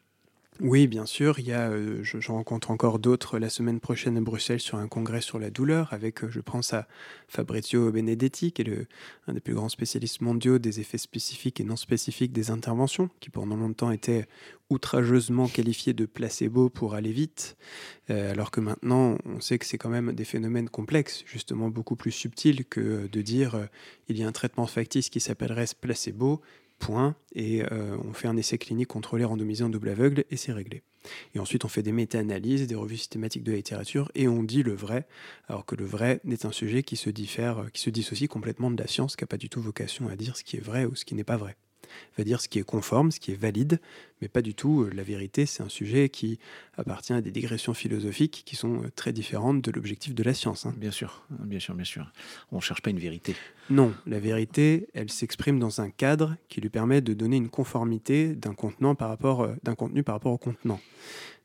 Oui, bien sûr. Il y a, euh, rencontre encore d'autres la semaine prochaine à Bruxelles sur un congrès sur la douleur avec, euh, je pense à Fabrizio Benedetti, qui est le, un des plus grands spécialistes mondiaux des effets spécifiques et non spécifiques des interventions, qui pendant longtemps était outrageusement qualifié de placebo pour aller vite, euh, alors que maintenant on sait que c'est quand même des phénomènes complexes, justement beaucoup plus subtils que de dire il y a un traitement factice qui s'appellerait placebo point, et euh, on fait un essai clinique contrôlé randomisé en double aveugle, et c'est réglé. Et ensuite, on fait des méta-analyses, des revues systématiques de la littérature, et on dit le vrai, alors que le vrai n'est un sujet qui se diffère, qui se dissocie complètement de la science, qui n'a pas du tout vocation à dire ce qui est vrai ou ce qui n'est pas vrai va dire ce qui est conforme, ce qui est valide, mais pas du tout euh, la vérité. C'est un sujet qui appartient à des digressions philosophiques qui sont euh, très différentes de l'objectif de la science. Hein. Bien sûr, bien sûr, bien sûr. On ne cherche pas une vérité. Non, la vérité, elle s'exprime dans un cadre qui lui permet de donner une conformité d'un contenant par rapport, euh, d'un contenu par rapport au contenant.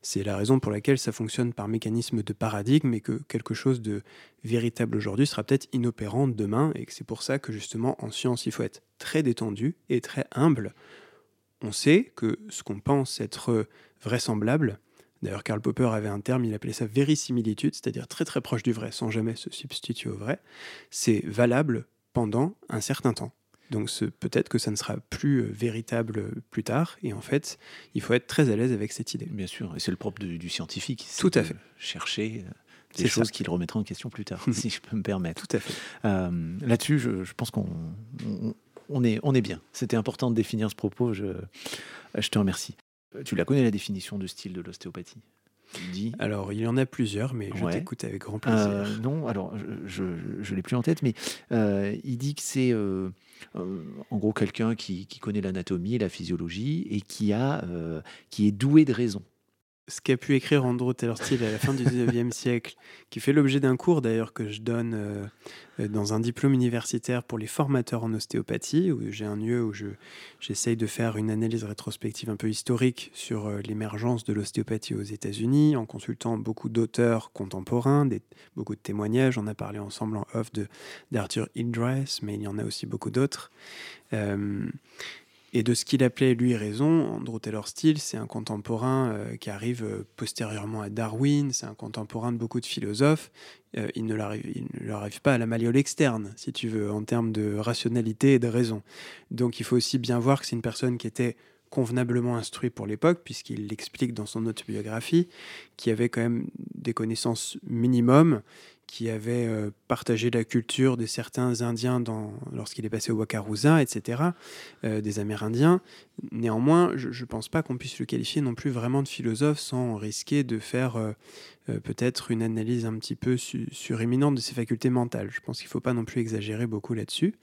C'est la raison pour laquelle ça fonctionne par mécanisme de paradigme et que quelque chose de véritable aujourd'hui sera peut-être inopérant demain et que c'est pour ça que justement en science il faut être très détendu et très humble. On sait que ce qu'on pense être vraisemblable, d'ailleurs Karl Popper avait un terme, il appelait ça vérisimilitude, c'est-à-dire très très proche du vrai sans jamais se substituer au vrai, c'est valable pendant un certain temps. Donc peut-être que ça ne sera plus euh, véritable plus tard. Et en fait, il faut être très à l'aise avec cette idée. Bien sûr, et c'est le propre du, scientifique. Tout à fait. Chercher euh, des choses qu'il remettra en question plus tard, si je peux me permettre. Tout à fait. Euh, là-dessus, je, pense qu'on on, est, on est bien. C'était important de définir ce propos. Je, je te remercie. Tu la connais la définition de style de l'ostéopathie? Alors, il y en a plusieurs, mais je t'écoute avec grand plaisir. Euh, non, alors, je ne l'ai plus en tête, mais euh, il dit que c'est euh, en gros quelqu'un qui, qui, connaît l'anatomie et la physiologie et qui, a, qui est doué de raison ce qu'a pu écrire Andrew Taylor Steele à la fin du 19e siècle, qui fait l'objet d'un cours d'ailleurs que je donne euh, euh, dans un diplôme universitaire pour les formateurs en ostéopathie, où j'ai un lieu où j'essaye de faire une analyse rétrospective un peu historique sur euh, l'émergence de l'ostéopathie aux États-Unis, en consultant beaucoup d'auteurs contemporains, des, beaucoup de témoignages. On a parlé ensemble en off d'Arthur Hildress, mais il y en a aussi beaucoup d'autres. Et de ce qu'il appelait lui raison, Andrew Taylor Steele, c'est un contemporain euh, qui arrive euh, postérieurement à Darwin, c'est un contemporain de beaucoup de philosophes. Euh, il, ne leur arrive, pas à la malléole externe, si tu veux, en termes de rationalité et de raison. Donc il faut aussi bien voir que c'est une personne qui était convenablement instruit pour l'époque, puisqu'il l'explique dans son autobiographie, qui avait quand même des connaissances minimum, qui avait euh, partagé la culture de certains Indiens lorsqu'il est passé au Wakarusa, etc., euh, des Amérindiens. Néanmoins, je ne pense pas qu'on puisse le qualifier non plus vraiment de philosophe sans risquer de faire euh, peut-être une analyse un petit peu suréminente de ses facultés mentales. Je pense qu'il ne faut pas non plus exagérer beaucoup là-dessus.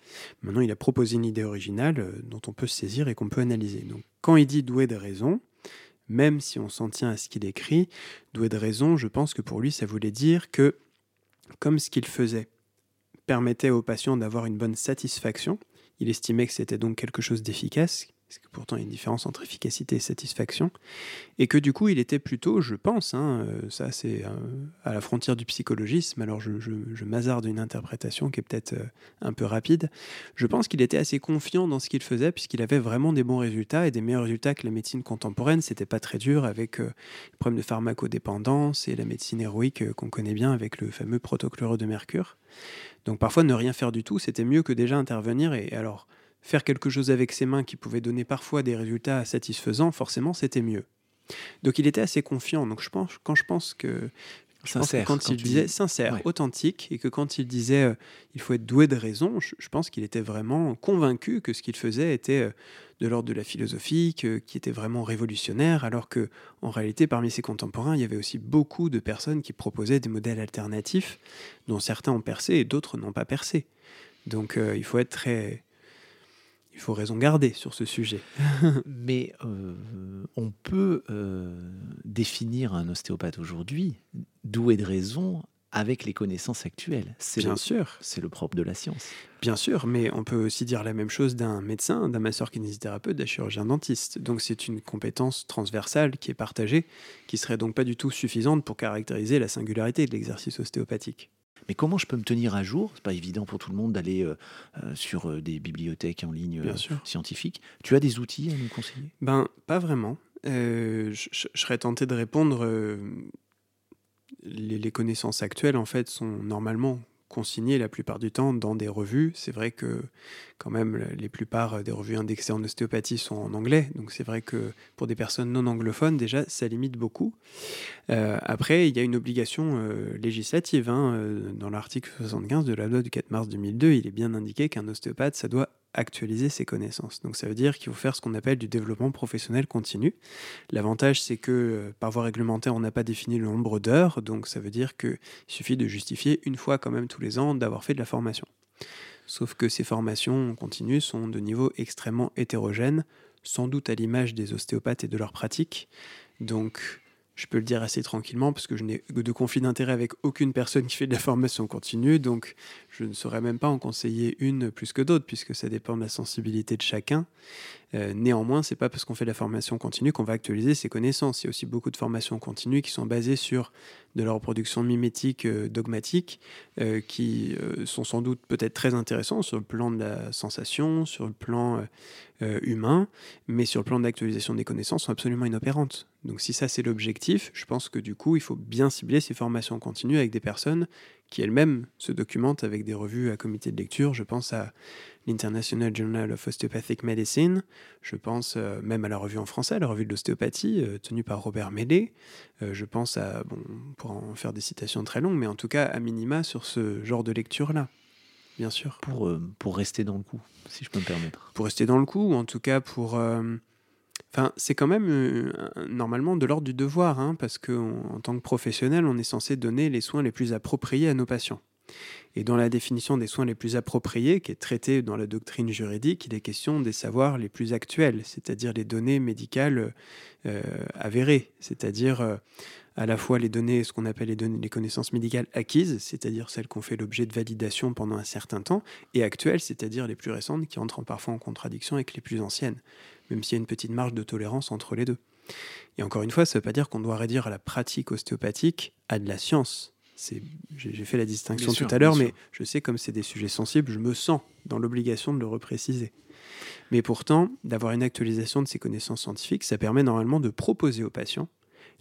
Maintenant, il a proposé une idée originale dont on peut se saisir et qu'on peut analyser. Donc, quand il dit doué de raison, même si on s'en tient à ce qu'il écrit, doué de raison, je pense que pour lui, ça voulait dire que comme ce qu'il faisait permettait aux patients d'avoir une bonne satisfaction, il estimait que c'était donc quelque chose d'efficace, parce que pourtant il y a une différence entre efficacité et satisfaction, et que du coup il était plutôt, je pense, hein, euh, ça c'est euh, à la frontière du psychologisme, alors je, je, m'hasarde une interprétation qui est peut-être euh, un peu rapide, je pense qu'il était assez confiant dans ce qu'il faisait, puisqu'il avait vraiment des bons résultats, et des meilleurs résultats que la médecine contemporaine, c'était pas très dur avec le problème de pharmacodépendance et la médecine héroïque qu'on connaît bien avec le fameux protochlore de mercure. Donc parfois ne rien faire du tout, c'était mieux que déjà intervenir, et alors faire quelque chose avec ses mains qui pouvait donner parfois des résultats satisfaisants, forcément, c'était mieux. Donc il était assez confiant. Donc je pense, quand je pense que sincère, quand, il disait sincère, authentique, et que quand il disait euh, il faut être doué de raison, je, pense qu'il était vraiment convaincu que ce qu'il faisait était euh, de l'ordre de la philosophie, qui était vraiment révolutionnaire, alors que en réalité parmi ses contemporains, il y avait aussi beaucoup de personnes qui proposaient des modèles alternatifs, dont certains ont percé et d'autres n'ont pas percé. Donc euh, il faut être très il faut raison garder sur ce sujet. Mais euh, on peut euh, définir un ostéopathe aujourd'hui doué de raison avec les connaissances actuelles. Bien sûr. C'est le propre de la science. Bien sûr, mais on peut aussi dire la même chose d'un médecin, d'un masseur kinésithérapeute, d'un chirurgien dentiste. Donc c'est une compétence transversale qui est partagée, qui serait donc pas du tout suffisante pour caractériser la singularité de l'exercice ostéopathique. Mais comment je peux me tenir à jour? C'est pas évident pour tout le monde d'aller euh, euh, sur euh, des bibliothèques en ligne scientifiques. Tu as des outils à nous conseiller? Ben, pas vraiment. je, serais tenté de répondre. Les, les, connaissances actuelles, en fait, sont normalement consigné la plupart du temps dans des revues. C'est vrai que quand même les plupart des revues indexées en ostéopathie sont en anglais, donc c'est vrai que pour des personnes non anglophones déjà ça limite beaucoup. Euh, après il y a une obligation euh, législative hein, euh, dans l'article 75 de la loi du 4 mars 2002, il est bien indiqué qu'un ostéopathe ça doit actualiser ses connaissances. Donc ça veut dire qu'il faut faire ce qu'on appelle du développement professionnel continu. L'avantage, c'est que euh, par voie réglementaire, on n'a pas défini le nombre d'heures, donc ça veut dire qu'il suffit de justifier une fois quand même tous les ans d'avoir fait de la formation. Sauf que ces formations continues sont de niveau extrêmement hétérogène, sans doute à l'image des ostéopathes et de leur pratique. Donc je peux le dire assez tranquillement parce que je n'ai de conflit d'intérêt avec aucune personne qui fait de la formation continue, donc je ne saurais même pas en conseiller une plus que d'autres puisque ça dépend de la sensibilité de chacun. Euh, néanmoins, c'est pas parce qu'on fait de la formation continue qu'on va actualiser ses connaissances. Il y a aussi beaucoup de formations continues qui sont basées sur de la reproduction mimétique euh, dogmatique, euh, qui sont sans doute peut-être très intéressants sur le plan de la sensation, sur le plan humain, mais sur le plan d'actualisation des connaissances sont absolument inopérantes. Donc si ça c'est l'objectif, je pense que du coup il faut bien cibler ces formations continues avec des personnes qui elle-même se documente avec des revues à comité de lecture. Je pense à l'International Journal of Osteopathic Medicine, je pense euh, même à la revue en français, la revue de l'ostéopathie, euh, tenue par Robert Médé. Euh, je pense à, bon, pour en faire des citations très longues, mais en tout cas à minima sur ce genre de lecture-là, bien sûr. Pour, pour rester dans le coup, si je peux me permettre. Pour rester dans le coup, ou en tout cas pour... Enfin, c'est quand même normalement de l'ordre du devoir, hein, parce qu'en tant que professionnel, on est censé donner les soins les plus appropriés à nos patients. Et dans la définition des soins les plus appropriés, qui est traitée dans la doctrine juridique, il est question des savoirs les plus actuels, c'est-à-dire les données médicales euh, avérées, c'est-à-dire euh, à la fois les données, ce qu'on appelle les, données, les connaissances médicales acquises, c'est-à-dire celles qui ont fait l'objet de validation pendant un certain temps, et actuelles, c'est-à-dire les plus récentes qui entrent parfois en contradiction avec les plus anciennes, même s'il y a une petite marge de tolérance entre les deux. Et encore une fois, ça ne veut pas dire qu'on doit réduire la pratique ostéopathique à de la science j'ai fait la distinction tout à l'heure, mais je sais comme c'est des sujets sensibles, je me sens dans l'obligation de le repréciser. Mais pourtant, d'avoir une actualisation de ces connaissances scientifiques, ça permet normalement de proposer aux patients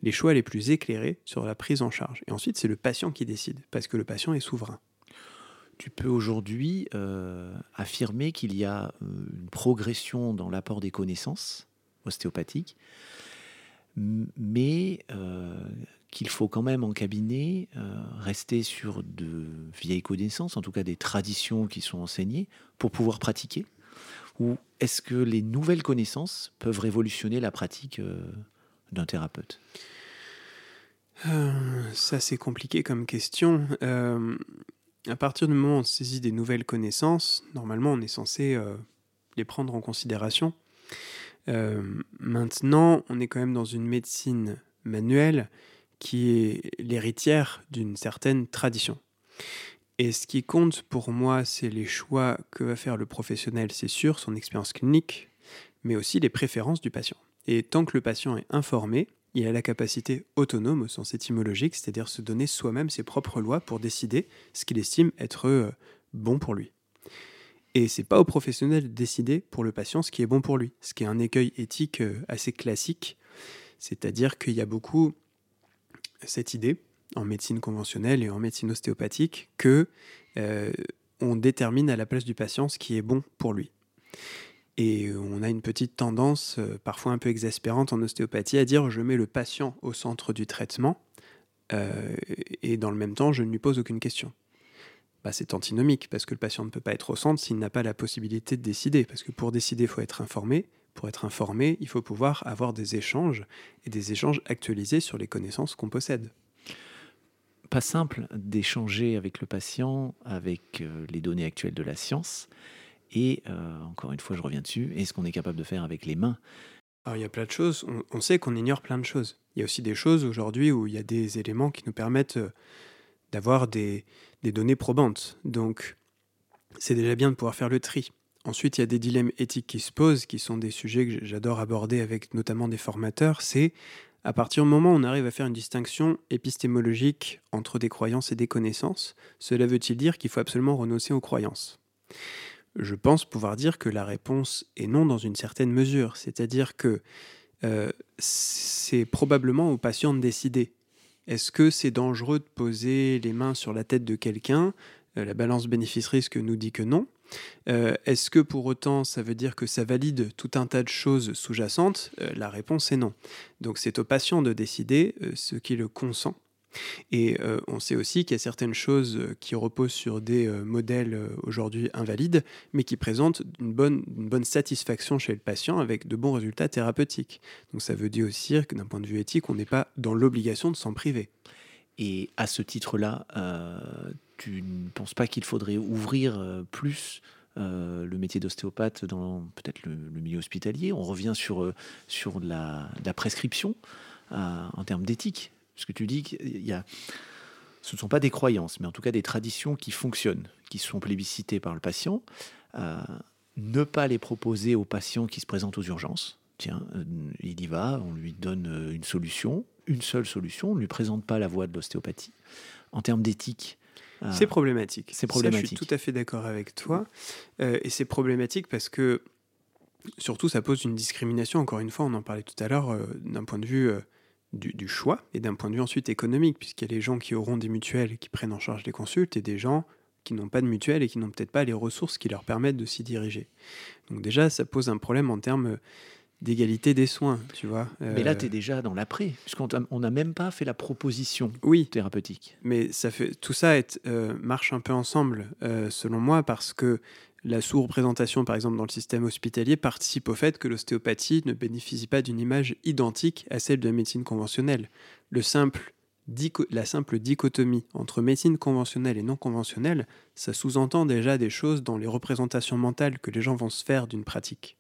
les choix les plus éclairés sur la prise en charge. Et ensuite, c'est le patient qui décide, parce que le patient est souverain. Tu peux aujourd'hui euh, affirmer qu'il y a euh, une progression dans l'apport des connaissances ostéopathiques, mais euh, qu'il faut quand même en cabinet rester sur de vieilles connaissances, en tout cas des traditions qui sont enseignées, pour pouvoir pratiquer? Ou est-ce que les nouvelles connaissances peuvent révolutionner la pratique d'un thérapeute euh, Ça, c'est compliqué comme question. à partir du moment où on saisit des nouvelles connaissances, normalement, on est censé les prendre en considération. maintenant, on est quand même dans une médecine manuelle qui est l'héritière d'une certaine tradition. Et ce qui compte pour moi, c'est les choix que va faire le professionnel, c'est sûr, son expérience clinique, mais aussi les préférences du patient. Et tant que le patient est informé, il a la capacité autonome au sens étymologique, c'est-à-dire se donner soi-même ses propres lois pour décider ce qu'il estime être euh, bon pour lui. Et c'est pas au professionnel de décider pour le patient ce qui est bon pour lui, ce qui est un écueil éthique euh, assez classique, c'est-à-dire qu'il y a beaucoup cette idée en médecine conventionnelle et en médecine ostéopathique que euh, on détermine à la place du patient ce qui est bon pour lui. Et on a une petite tendance, euh, parfois un peu exaspérante en ostéopathie, à dire je mets le patient au centre du traitement euh, et dans le même temps je ne lui pose aucune question. Bah, c'est antinomique parce que le patient ne peut pas être au centre s'il n'a pas la possibilité de décider. Parce que pour décider, il faut être informé pour être informé, il faut pouvoir avoir des échanges et des échanges actualisés sur les connaissances qu'on possède. Pas simple d'échanger avec le patient, avec euh, les données actuelles de la science. Et euh, encore une fois, je reviens dessus, est-ce qu'on est capable de faire avec les mains? Il y a plein de choses, on, sait qu'on ignore plein de choses. Il y a aussi des choses aujourd'hui où il y a des éléments qui nous permettent euh, d'avoir des données probantes. Donc c'est déjà bien de pouvoir faire le tri. Ensuite, il y a des dilemmes éthiques qui se posent, qui sont des sujets que j'adore aborder avec notamment des formateurs. C'est à partir du moment où on arrive à faire une distinction épistémologique entre des croyances et des connaissances, cela veut-il dire qu'il faut absolument renoncer aux croyances? Je pense pouvoir dire que la réponse est non dans une certaine mesure, c'est-à-dire que euh, c'est probablement au patient de décider. Est-ce que c'est dangereux de poser les mains sur la tête de quelqu'un? Euh, La balance bénéfice-risque nous dit que non. Euh, est-ce que pour autant ça veut dire que ça valide tout un tas de choses sous-jacentes? La réponse est non. Donc c'est au patient de décider ce qui le consent. Et on sait aussi qu'il y a certaines choses qui reposent sur des modèles aujourd'hui invalides, mais qui présentent une bonne, satisfaction chez le patient avec de bons résultats thérapeutiques. Donc ça veut dire aussi que d'un point de vue éthique, on n'est pas dans l'obligation de s'en priver. Et à ce titre-là, tu ne penses pas qu'il faudrait ouvrir euh, plus euh, le métier d'ostéopathe dans peut-être le, milieu hospitalier? On revient sur, euh, sur la, prescription en termes d'éthique. Parce que tu dis qu'il y a, ce ne sont pas des croyances, mais en tout cas des traditions qui fonctionnent, qui sont plébiscitées par le patient. ne pas les proposer aux patients qui se présentent aux urgences. Tiens, il y va, on lui donne une solution, une seule solution, on ne lui présente pas la voie de l'ostéopathie. En termes d'éthique. C'est problématique. C'est problématique. je suis tout à fait d'accord avec toi. Euh, et c'est problématique parce que, surtout, ça pose une discrimination. Encore une fois, on en parlait tout à l'heure, euh, d'un point de vue euh, du, choix et d'un point de vue ensuite économique, puisqu'il y a les gens qui auront des mutuelles qui prennent en charge les consultes et des gens qui n'ont pas de mutuelle et qui n'ont peut-être pas les ressources qui leur permettent de s'y diriger. Donc déjà, ça pose un problème en termes d'égalité des soins, tu vois. Mais là, tu es déjà dans l'après, puisqu'on n'a même pas fait la proposition oui, thérapeutique. Mais ça fait, tout ça est, euh, marche un peu ensemble, euh, selon moi, parce que la sous-représentation, par exemple, dans le système hospitalier, participe au fait que l'ostéopathie ne bénéficie pas d'une image identique à celle de la médecine conventionnelle. Le simple la simple dichotomie entre médecine conventionnelle et non conventionnelle, ça sous-entend déjà des choses dans les représentations mentales que les gens vont se faire d'une pratique.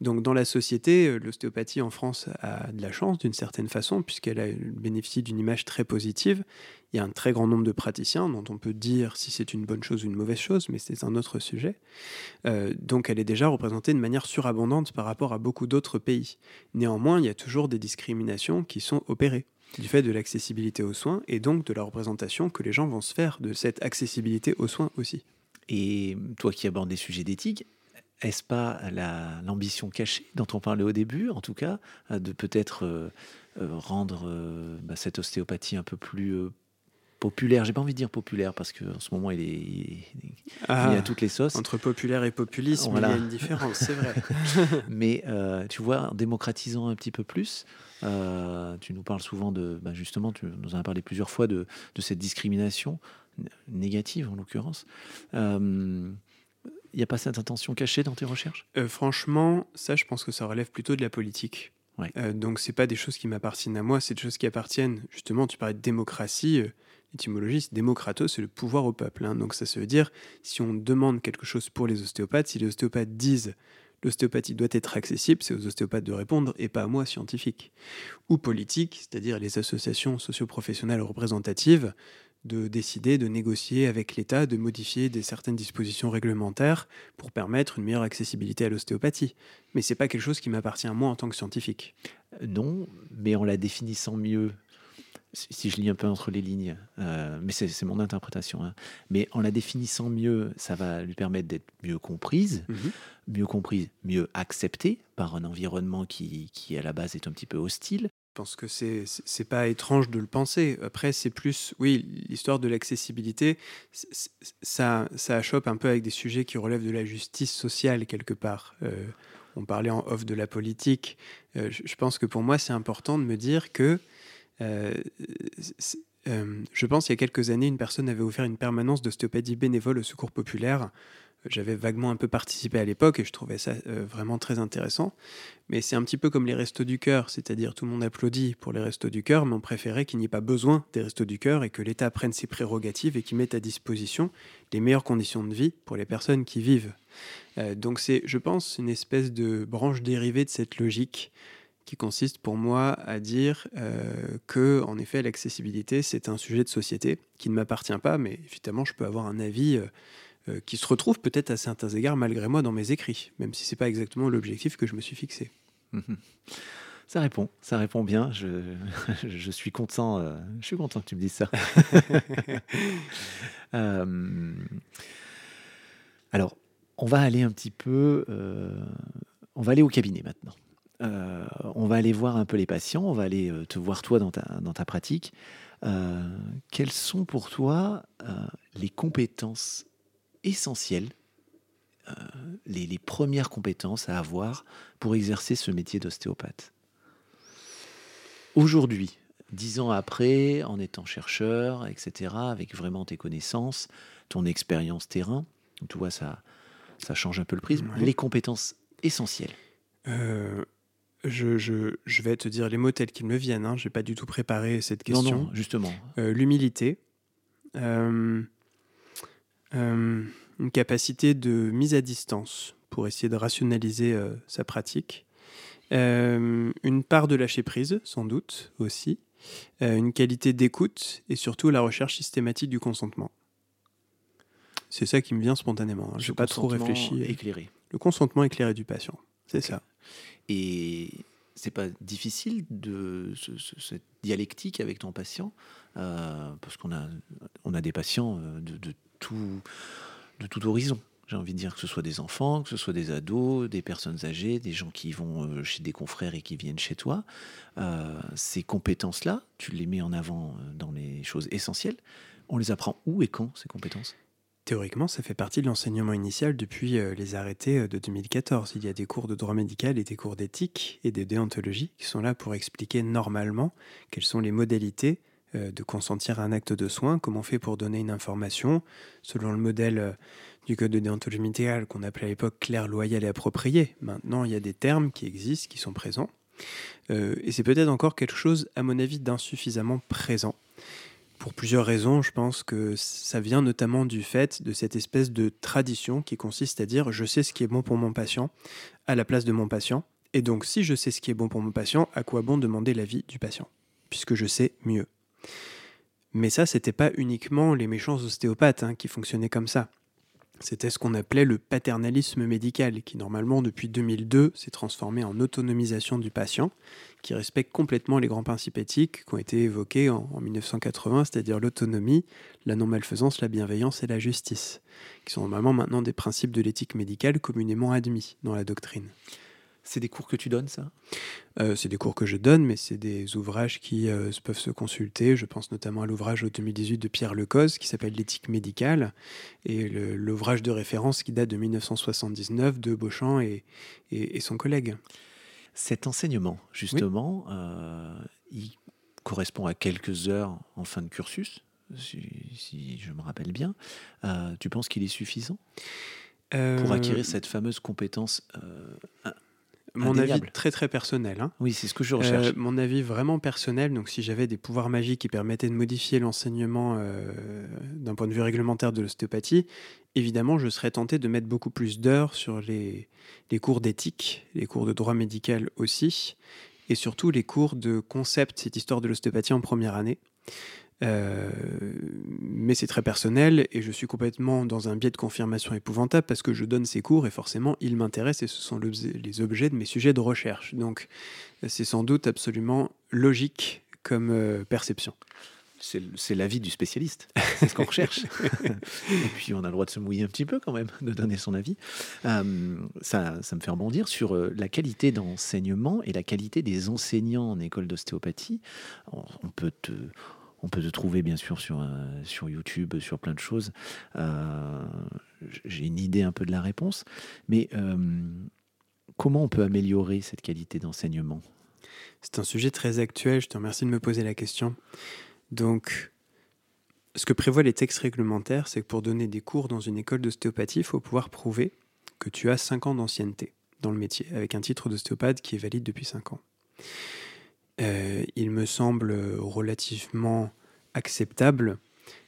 Donc dans la société, l'ostéopathie en France a de la chance d'une certaine façon, puisqu'elle bénéficie d'une image très positive. Il y a un très grand nombre de praticiens dont on peut dire si c'est une bonne chose ou une mauvaise chose, mais c'est un autre sujet. Euh, donc elle est déjà représentée de manière surabondante par rapport à beaucoup d'autres pays. Néanmoins, il y a toujours des discriminations qui sont opérées du fait de l'accessibilité aux soins et donc de la représentation que les gens vont se faire de cette accessibilité aux soins aussi. Et toi qui abordes des sujets d'éthique, est-ce pas l'ambition cachée dont on parlait au début, en tout cas, de peut-être euh, euh, rendre euh, bah, cette ostéopathie un peu plus populaire J'ai pas envie de dire populaire parce qu'en ce moment il est, il ah, à toutes les sauces. Entre populaire et populisme, il y a une différence, c'est vrai. Mais tu vois, en démocratisant un petit peu plus, euh, tu nous parles souvent de, bah, justement, tu nous en as parlé plusieurs fois de, cette discrimination négative en l'occurrence. Il euh, n'y a pas cette intention cachée dans tes recherches? Euh, Franchement, ça, je pense que ça relève plutôt de la politique. Ouais. donc, c'est pas des choses qui m'appartiennent à moi, c'est des choses qui appartiennent, justement, tu parlais de démocratie. C'est démocrato, c'est le pouvoir au peuple. Hein. Donc, ça, ça veut dire, si on demande quelque chose pour les ostéopathes, si les ostéopathes disent l'ostéopathie doit être accessible, c'est aux ostéopathes de répondre et pas à moi, scientifique. Ou politique, c'est-à-dire les associations socioprofessionnelles représentatives, de décider de négocier avec l'État, de modifier des certaines dispositions réglementaires pour permettre une meilleure accessibilité à l'ostéopathie. Mais ce n'est pas quelque chose qui m'appartient à moi en tant que scientifique. Non, mais en la définissant mieux, si je lis un peu entre les lignes, euh, mais c'est mon interprétation, hein. mais en la définissant mieux, ça va lui permettre d'être mieux comprise, mhm. mieux comprise, mieux acceptée par un environnement qui, qui, à la base, est un petit peu hostile. Je pense que c'est pas étrange de le penser. Après, c'est plus, oui, l'histoire de l'accessibilité, ça, ça chope un peu avec des sujets qui relèvent de la justice sociale quelque part. Euh, on parlait en off de la politique. Euh, je pense que pour moi, c'est important de me dire que euh, euh, je pense qu'il y a quelques années, une personne avait offert une permanence d'ostéopathie bénévole au Secours populaire. J'avais vaguement un peu participé à l'époque et je trouvais ça euh, vraiment très intéressant. Mais c'est un petit peu comme les restos du cœur, c'est-à-dire tout le monde applaudit pour les restos du cœur, mais on préférait qu'il n'y ait pas besoin des restos du cœur et que l'État prenne ses prérogatives et qu'il mette à disposition les meilleures conditions de vie pour les personnes qui vivent. donc c'est, je pense, une espèce de branche dérivée de cette logique qui consiste pour moi à dire euh, que, en effet, l'accessibilité, c'est un sujet de société qui ne m'appartient pas, mais évidemment, je peux avoir un avis euh, euh, qui se retrouve peut-être à certains égards malgré moi dans mes écrits, même si c'est pas exactement l'objectif que je me suis fixé. Ça répond, ça répond bien. Je, je suis content, je suis content que tu me dises ça. alors, on va aller un petit peu, on va aller au cabinet maintenant. Euh, on va aller voir un peu les patients, on va aller euh, te voir toi dans ta, dans ta pratique. Euh, quelles sont pour toi les compétences essentielles, les, les, premières compétences à avoir pour exercer ce métier d'ostéopathe? Aujourd'hui, dix ans après, en étant chercheur, etc., avec vraiment tes connaissances, ton expérience terrain, tu vois, ça, ça change un peu le prisme, les compétences essentielles je, vais te dire les mots tels qu'ils me viennent. Hein. Je n'ai pas du tout préparé cette question. Non, justement. Euh, l'humilité. Euh, euh, une capacité de mise à distance pour essayer de rationaliser sa pratique. une part de lâcher prise, sans doute aussi. une qualité d'écoute et surtout la recherche systématique du consentement. C'est ça qui me vient spontanément. Hein. Je n'ai pas trop réfléchi. Éclairé. Le consentement éclairé du patient. C'est ça. Et c'est pas difficile de cette dialectique avec ton patient, euh, parce qu'on a, on a des patients euh, de, tout, de tout horizon. j'ai envie de dire que ce soit des enfants, que ce soit des ados, des personnes âgées, des gens qui vont euh, chez des confrères et qui viennent chez toi. Ces compétences-là, tu les mets en avant dans les choses essentielles. On les apprend où et quand, ces compétences? Théoriquement, ça fait partie de l'enseignement initial depuis les arrêtés de 2014. Il y a des cours de droit médical et des cours d'éthique et de déontologie qui sont là pour expliquer normalement quelles sont les modalités de consentir à un acte de soin, comment on fait pour donner une information selon le modèle du code de déontologie médicale qu'on appelait à l'époque clair, loyal et approprié. Maintenant, il y a des termes qui existent, qui sont présents. Euh, et c'est peut-être encore quelque chose, à mon avis, d'insuffisamment présent. Pour plusieurs raisons, je pense que ça vient notamment du fait de cette espèce de tradition qui consiste à dire je sais ce qui est bon pour mon patient à la place de mon patient. Et donc, si je sais ce qui est bon pour mon patient, à quoi bon demander l'avis du patient Puisque je sais mieux? Mais ça, c'était pas uniquement les méchants ostéopathes hein, qui fonctionnaient comme ça. C'était ce qu'on appelait le paternalisme médical, qui normalement depuis 2002 s'est transformé en autonomisation du patient, qui respecte complètement les grands principes éthiques qui ont été évoqués en, 1980, c'est-à-dire l'autonomie, la non-malfaisance, la bienveillance et la justice, qui sont normalement maintenant des principes de l'éthique médicale communément admis dans la doctrine. C'est des cours que tu donnes, ça? Euh, C'est des cours que je donne, mais c'est des ouvrages qui euh, peuvent se consulter. Je pense notamment à l'ouvrage au 2018 de Pierre Lecoz qui s'appelle L'éthique médicale et l'ouvrage de référence qui date de 1979 de Beauchamp et, et, son collègue. Cet enseignement, justement, euh, il correspond à quelques heures en fin de cursus, si, je me rappelle bien. tu penses qu'il est suffisant? Pour acquérir cette fameuse compétence mon avis très très personnel. Hein. Oui, c'est ce que je recherche. Euh, mon avis vraiment personnel. Donc, si j'avais des pouvoirs magiques qui permettaient de modifier l'enseignement euh, d'un point de vue réglementaire de l'ostéopathie, évidemment, je serais tenté de mettre beaucoup plus d'heures sur les, les cours d'éthique, les cours de droit médical aussi, et surtout les cours de concept, cette histoire de l'ostéopathie en première année. Euh, mais c'est très personnel et je suis complètement dans un biais de confirmation épouvantable parce que je donne ces cours et forcément ils m'intéressent et ce sont les objets de mes sujets de recherche. Donc c'est sans doute absolument logique comme euh, perception. C'est l'avis du spécialiste, c'est ce qu'on recherche. et puis on a le droit de se mouiller un petit peu quand même, de donner son avis. Euh, ça, ça, me fait rebondir sur la qualité d'enseignement et la qualité des enseignants en école d'ostéopathie. on, peut te, on peut te trouver bien sûr sur, euh, sur YouTube, sur plein de choses. Euh, j'ai une idée un peu de la réponse, mais euh, comment on peut améliorer cette qualité d'enseignement? C'est un sujet très actuel, je te remercie de me poser la question. Donc, ce que prévoient les textes réglementaires, c'est que pour donner des cours dans une école d'ostéopathie, il faut pouvoir prouver que tu as 5 ans d'ancienneté dans le métier, avec un titre d'ostéopathe qui est valide depuis 5 ans. Euh, il me semble relativement acceptable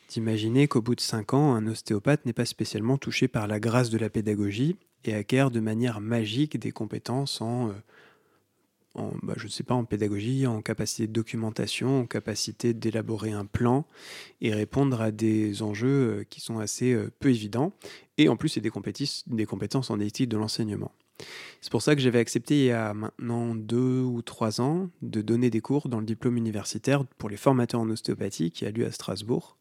d'imaginer qu'au bout de 5 ans, un ostéopathe n'est pas spécialement touché par la grâce de la pédagogie et acquiert de manière magique des compétences en, euh, bah, je ne sais pas, en pédagogie, en capacité de documentation, en capacité d'élaborer un plan et répondre à des enjeux euh, qui sont assez peu évidents. Et en plus, c'est des compétences en éthique de l'enseignement. C'est pour ça que j'avais accepté il y a maintenant deux ou trois ans de donner des cours dans le diplôme universitaire pour les formateurs en ostéopathie qui a lieu à Strasbourg.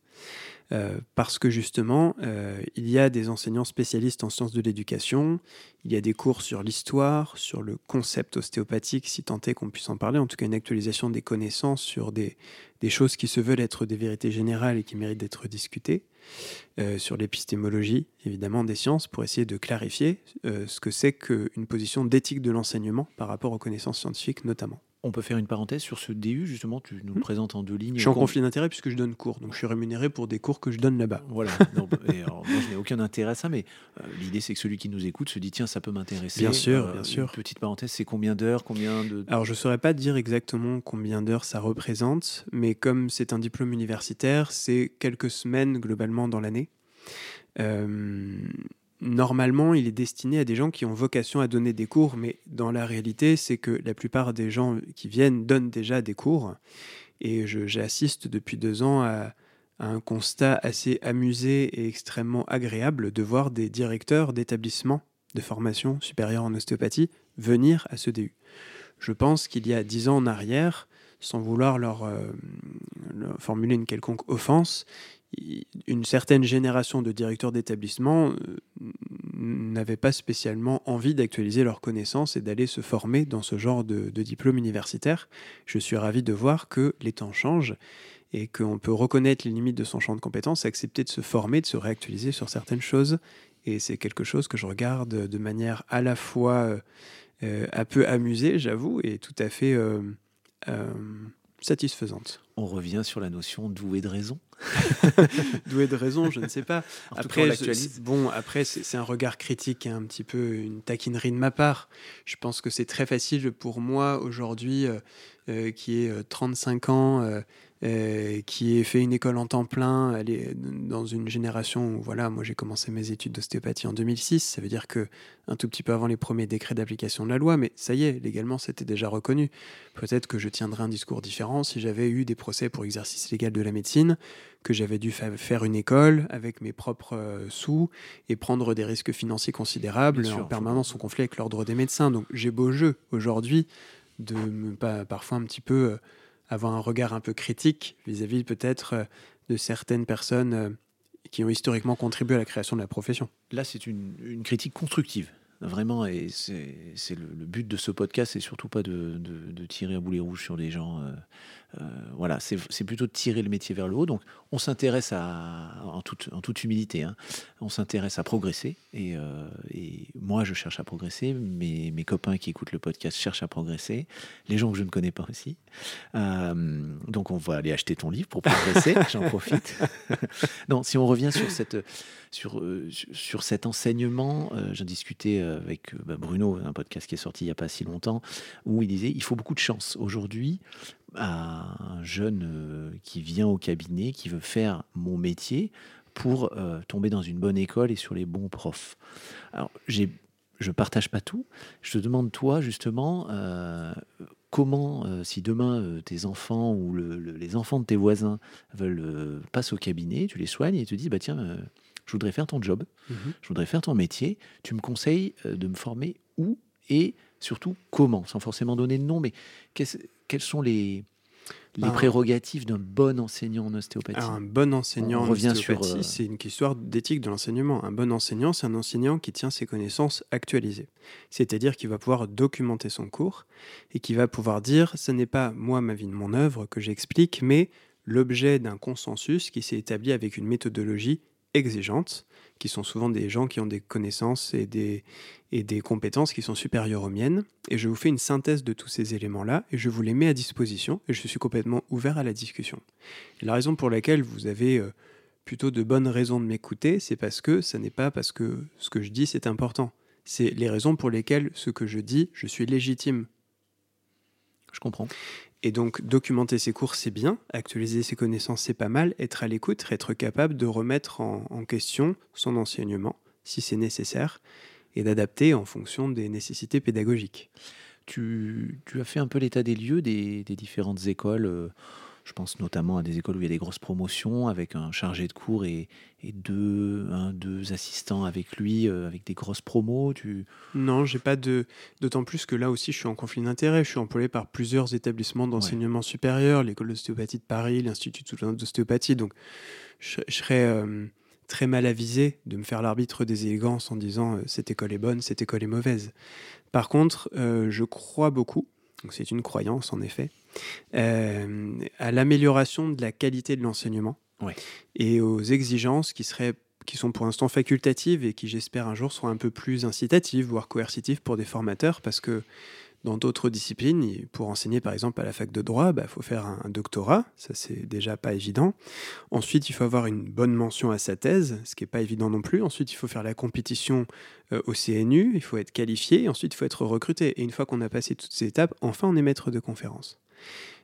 Euh, parce que justement, euh, il y a des enseignants spécialistes en sciences de l'éducation, il y a des cours sur l'histoire, sur le concept ostéopathique, si tant est qu'on puisse en parler, en tout cas une actualisation des connaissances sur des, des choses qui se veulent être des vérités générales et qui méritent d'être discutées. Euh, sur l'épistémologie, évidemment, des sciences, pour essayer de clarifier euh, ce que c'est qu'une position d'éthique de l'enseignement par rapport aux connaissances scientifiques notamment. On peut faire une parenthèse sur ce DU, justement, tu nous le hmm. présentes en deux lignes. Je suis en conflit d'intérêt puisque je donne cours, donc je suis rémunéré pour des cours que je donne là-bas. Voilà, moi je n'ai aucun intérêt à ça, mais euh, l'idée c'est que celui qui nous écoute se dit tiens, ça peut m'intéresser. Bien sûr, bien sûr. petite parenthèse, c'est combien d'heures, combien de... Alors je ne saurais pas dire exactement combien d'heures ça représente, mais comme c'est un diplôme universitaire, c'est quelques semaines globalement dans l'année. Euh, normalement, il est destiné à des gens qui ont vocation à donner des cours, mais dans la réalité, c'est que la plupart des gens qui viennent donnent déjà des cours. Et j'assiste depuis deux ans à, un constat assez amusé et extrêmement agréable de voir des directeurs d'établissements de formation supérieure en ostéopathie venir à ce DU. Je pense qu'il y a dix ans en arrière, sans vouloir leur, euh, formuler une quelconque offense, une certaine génération de directeurs d'établissement euh, n'avaient pas spécialement envie d'actualiser leurs connaissances et d'aller se former dans ce genre de, diplôme universitaire. Je suis ravi de voir que les temps changent et qu'on peut reconnaître les limites de son champ de compétences, accepter de se former, de se réactualiser sur certaines choses. Et c'est quelque chose que je regarde de manière à la fois euh, un peu amusée, j'avoue, et tout à fait euh, euh, satisfaisante. On revient sur la notion doué de raison. doué de raison, je ne sais pas. après, bon, après c'est un regard critique, hein, un petit peu une taquinerie de ma part. Je pense que c'est très facile pour moi aujourd'hui, qui est 35 ans euh, qui ait fait une école en temps plein, elle est dans une génération où, voilà, moi j'ai commencé mes études d'ostéopathie en 2006, ça veut dire que un tout petit peu avant les premiers décrets d'application de la loi, mais ça y est, légalement c'était déjà reconnu. Peut-être que je tiendrais un discours différent si j'avais eu des procès pour exercice légal de la médecine, que j'avais dû faire une école avec mes propres euh, sous et prendre des risques financiers considérables en permanence en conflit avec l'ordre des médecins. Donc j'ai beau jeu aujourd'hui de me, pas, parfois un petit peu euh, avoir un regard un peu critique vis-à-vis peut-être euh, de certaines personnes euh, qui ont historiquement contribué à la création de la profession. Là, c'est une, critique constructive. Vraiment, et c'est le, but de ce podcast, c'est surtout pas de, tirer un boulet rouge sur les gens. Euh, voilà, c'est plutôt de tirer le métier vers le haut. Donc, on s'intéresse à, en toute, en toute humilité, hein, on s'intéresse à progresser. Euh, et, moi, je cherche à progresser. Mes, mes copains qui écoutent le podcast cherchent à progresser. Les gens que je ne connais pas aussi. donc, on va aller acheter ton livre pour progresser. J'en profite. non, si on revient sur cette sur, euh, sur cet enseignement. Euh, J'en discutais euh, avec bah, Bruno, un podcast qui est sorti il n'y a pas si longtemps, où il disait il faut beaucoup de chance. Aujourd'hui, un jeune qui vient au cabinet, qui veut faire mon métier, pour tomber dans une bonne école et sur les bons profs. Alors, j'ai je partage pas tout. Je te demande, toi, justement, comment, si demain tes enfants ou les enfants de tes voisins veulent passer au cabinet, tu les soignes et te dis, bah tiens, je voudrais faire ton job, mhm. je voudrais faire ton métier, tu me conseilles euh, de me former où et surtout comment, sans forcément donner de nom, mais quelles sont les, les ben, prérogatives d'un bon enseignant en ostéopathie Un bon enseignant en ostéopathie, euh, c'est une histoire d'éthique de l'enseignement. Un bon enseignant, c'est un enseignant qui tient ses connaissances actualisées. C'est-à-dire qu'il va pouvoir documenter son cours et qui va pouvoir dire ce n'est pas moi, ma vie de mon œuvre que j'explique, mais l'objet d'un consensus qui s'est établi avec une méthodologie exigeantes, qui sont souvent des gens qui ont des connaissances et des, et des compétences qui sont supérieures aux miennes. Et je vous fais une synthèse de tous ces éléments-là et je vous les mets à disposition et je suis complètement ouvert à la discussion. la raison pour laquelle vous avez euh, plutôt de bonnes raisons de m'écouter, c'est parce que ce n'est pas parce que ce que je dis c'est important. C'est les raisons pour lesquelles ce que je dis, je suis légitime. Je comprends. Et donc, documenter ses cours, c'est bien, actualiser ses connaissances, c'est pas mal, être à l'écoute, être capable de remettre en, question son enseignement, si c'est nécessaire, et d'adapter en fonction des nécessités pédagogiques. Tu, as fait un peu l'état des lieux des, différentes écoles euh, je pense notamment à des écoles où il y a des grosses promotions avec un chargé de cours et, deux, deux assistants avec lui, euh, avec des grosses promos. Tu... Non, j'ai pas de. D'autant plus que là aussi, je suis en conflit d'intérêts. Je suis employé par plusieurs établissements d'enseignement supérieur, l'école d'ostéopathie de Paris, l'Institut d'ostéopathie. Donc, je, serais euh, très mal avisé de me faire l'arbitre des élégances en disant euh, cette école est bonne, cette école est mauvaise. Par contre, je crois beaucoup, donc c'est une croyance en effet, euh, à l'amélioration de la qualité de l'enseignement et aux exigences qui seraient qui sont pour l'instant facultatives et qui j'espère un jour seront un peu plus incitatives, voire coercitives pour des formateurs, parce que dans d'autres disciplines, pour enseigner par exemple à la fac de droit, il bah, faut faire un, doctorat, ça c'est déjà pas évident. Ensuite, il faut avoir une bonne mention à sa thèse, ce qui n'est pas évident non plus. Ensuite, il faut faire la compétition euh, au CNU, il faut être qualifié, ensuite il faut être recruté. Et une fois qu'on a passé toutes ces étapes, enfin on est maître de conférence.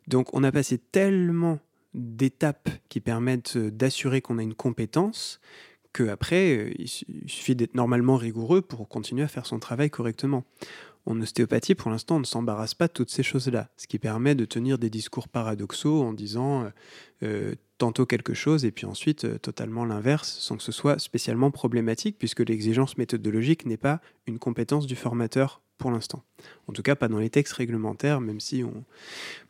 Donc on a passé tellement d'étapes qui permettent euh, d'assurer qu'on a une compétence qu'après, euh, il suffit d'être normalement rigoureux pour continuer à faire son travail correctement. En ostéopathie, pour l'instant, on ne s'embarrasse pas de toutes ces choses-là, ce qui permet de tenir des discours paradoxaux en disant euh, tantôt quelque chose et puis ensuite totalement l'inverse, sans que ce soit spécialement problématique, puisque l'exigence méthodologique n'est pas une compétence du formateur pour l'instant. En tout cas, pas dans les textes réglementaires, même si on...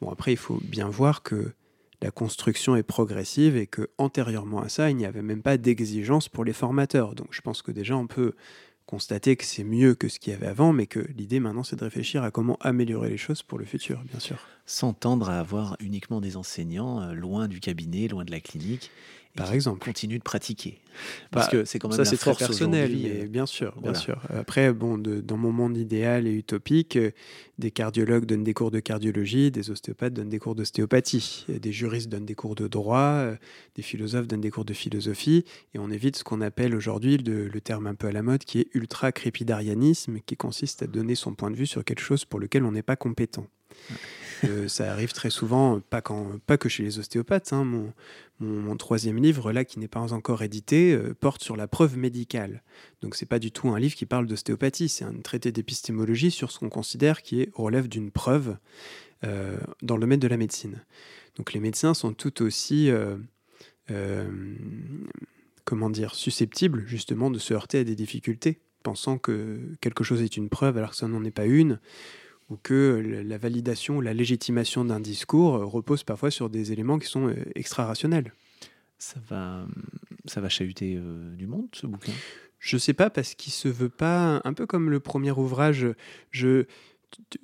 Bon, après, il faut bien voir que la construction est progressive et que antérieurement à ça, il n'y avait même pas d'exigence pour les formateurs. Donc je pense que déjà on peut constater que c'est mieux que ce qu'il y avait avant, mais que l'idée maintenant c'est de réfléchir à comment améliorer les choses pour le futur, bien sûr. Sans tendre à avoir uniquement des enseignants euh, loin du cabinet, loin de la clinique, par exemple. Continue de pratiquer. Parce bah, que c'est quand même ça, c'est très personnel, euh, bien sûr, bien sûr. Après, bon, dans mon monde idéal et utopique, euh, des cardiologues donnent des cours de cardiologie, des ostéopathes donnent des cours d'ostéopathie, des juristes donnent des cours de droit, euh, des philosophes donnent des cours de philosophie, et on évite ce qu'on appelle aujourd'hui le, le, terme un peu à la mode, qui est ultra-crépidarianisme, qui consiste à donner son point de vue sur quelque chose pour lequel on n'est pas compétent. ça arrive très souvent, pas, quand, pas que chez les ostéopathes. Hein. Mon, mon, troisième livre, là, qui n'est pas encore édité, euh, porte sur la preuve médicale. Donc, c'est pas du tout un livre qui parle d'ostéopathie, c'est un traité d'épistémologie sur ce qu'on considère qui relève d'une preuve euh, dans le domaine de la médecine. Donc, les médecins sont tout aussi. Euh, comment dire, susceptibles justement de se heurter à des difficultés, pensant que quelque chose est une preuve alors que ça n'en est pas une, ou que la validation, la légitimation d'un discours euh, repose parfois sur des éléments qui sont euh, extra-rationnels. Ça va, ça va chahuter euh, du monde, ce bouquin? Je sais pas, parce qu'il se veut pas, un peu comme le premier ouvrage, je,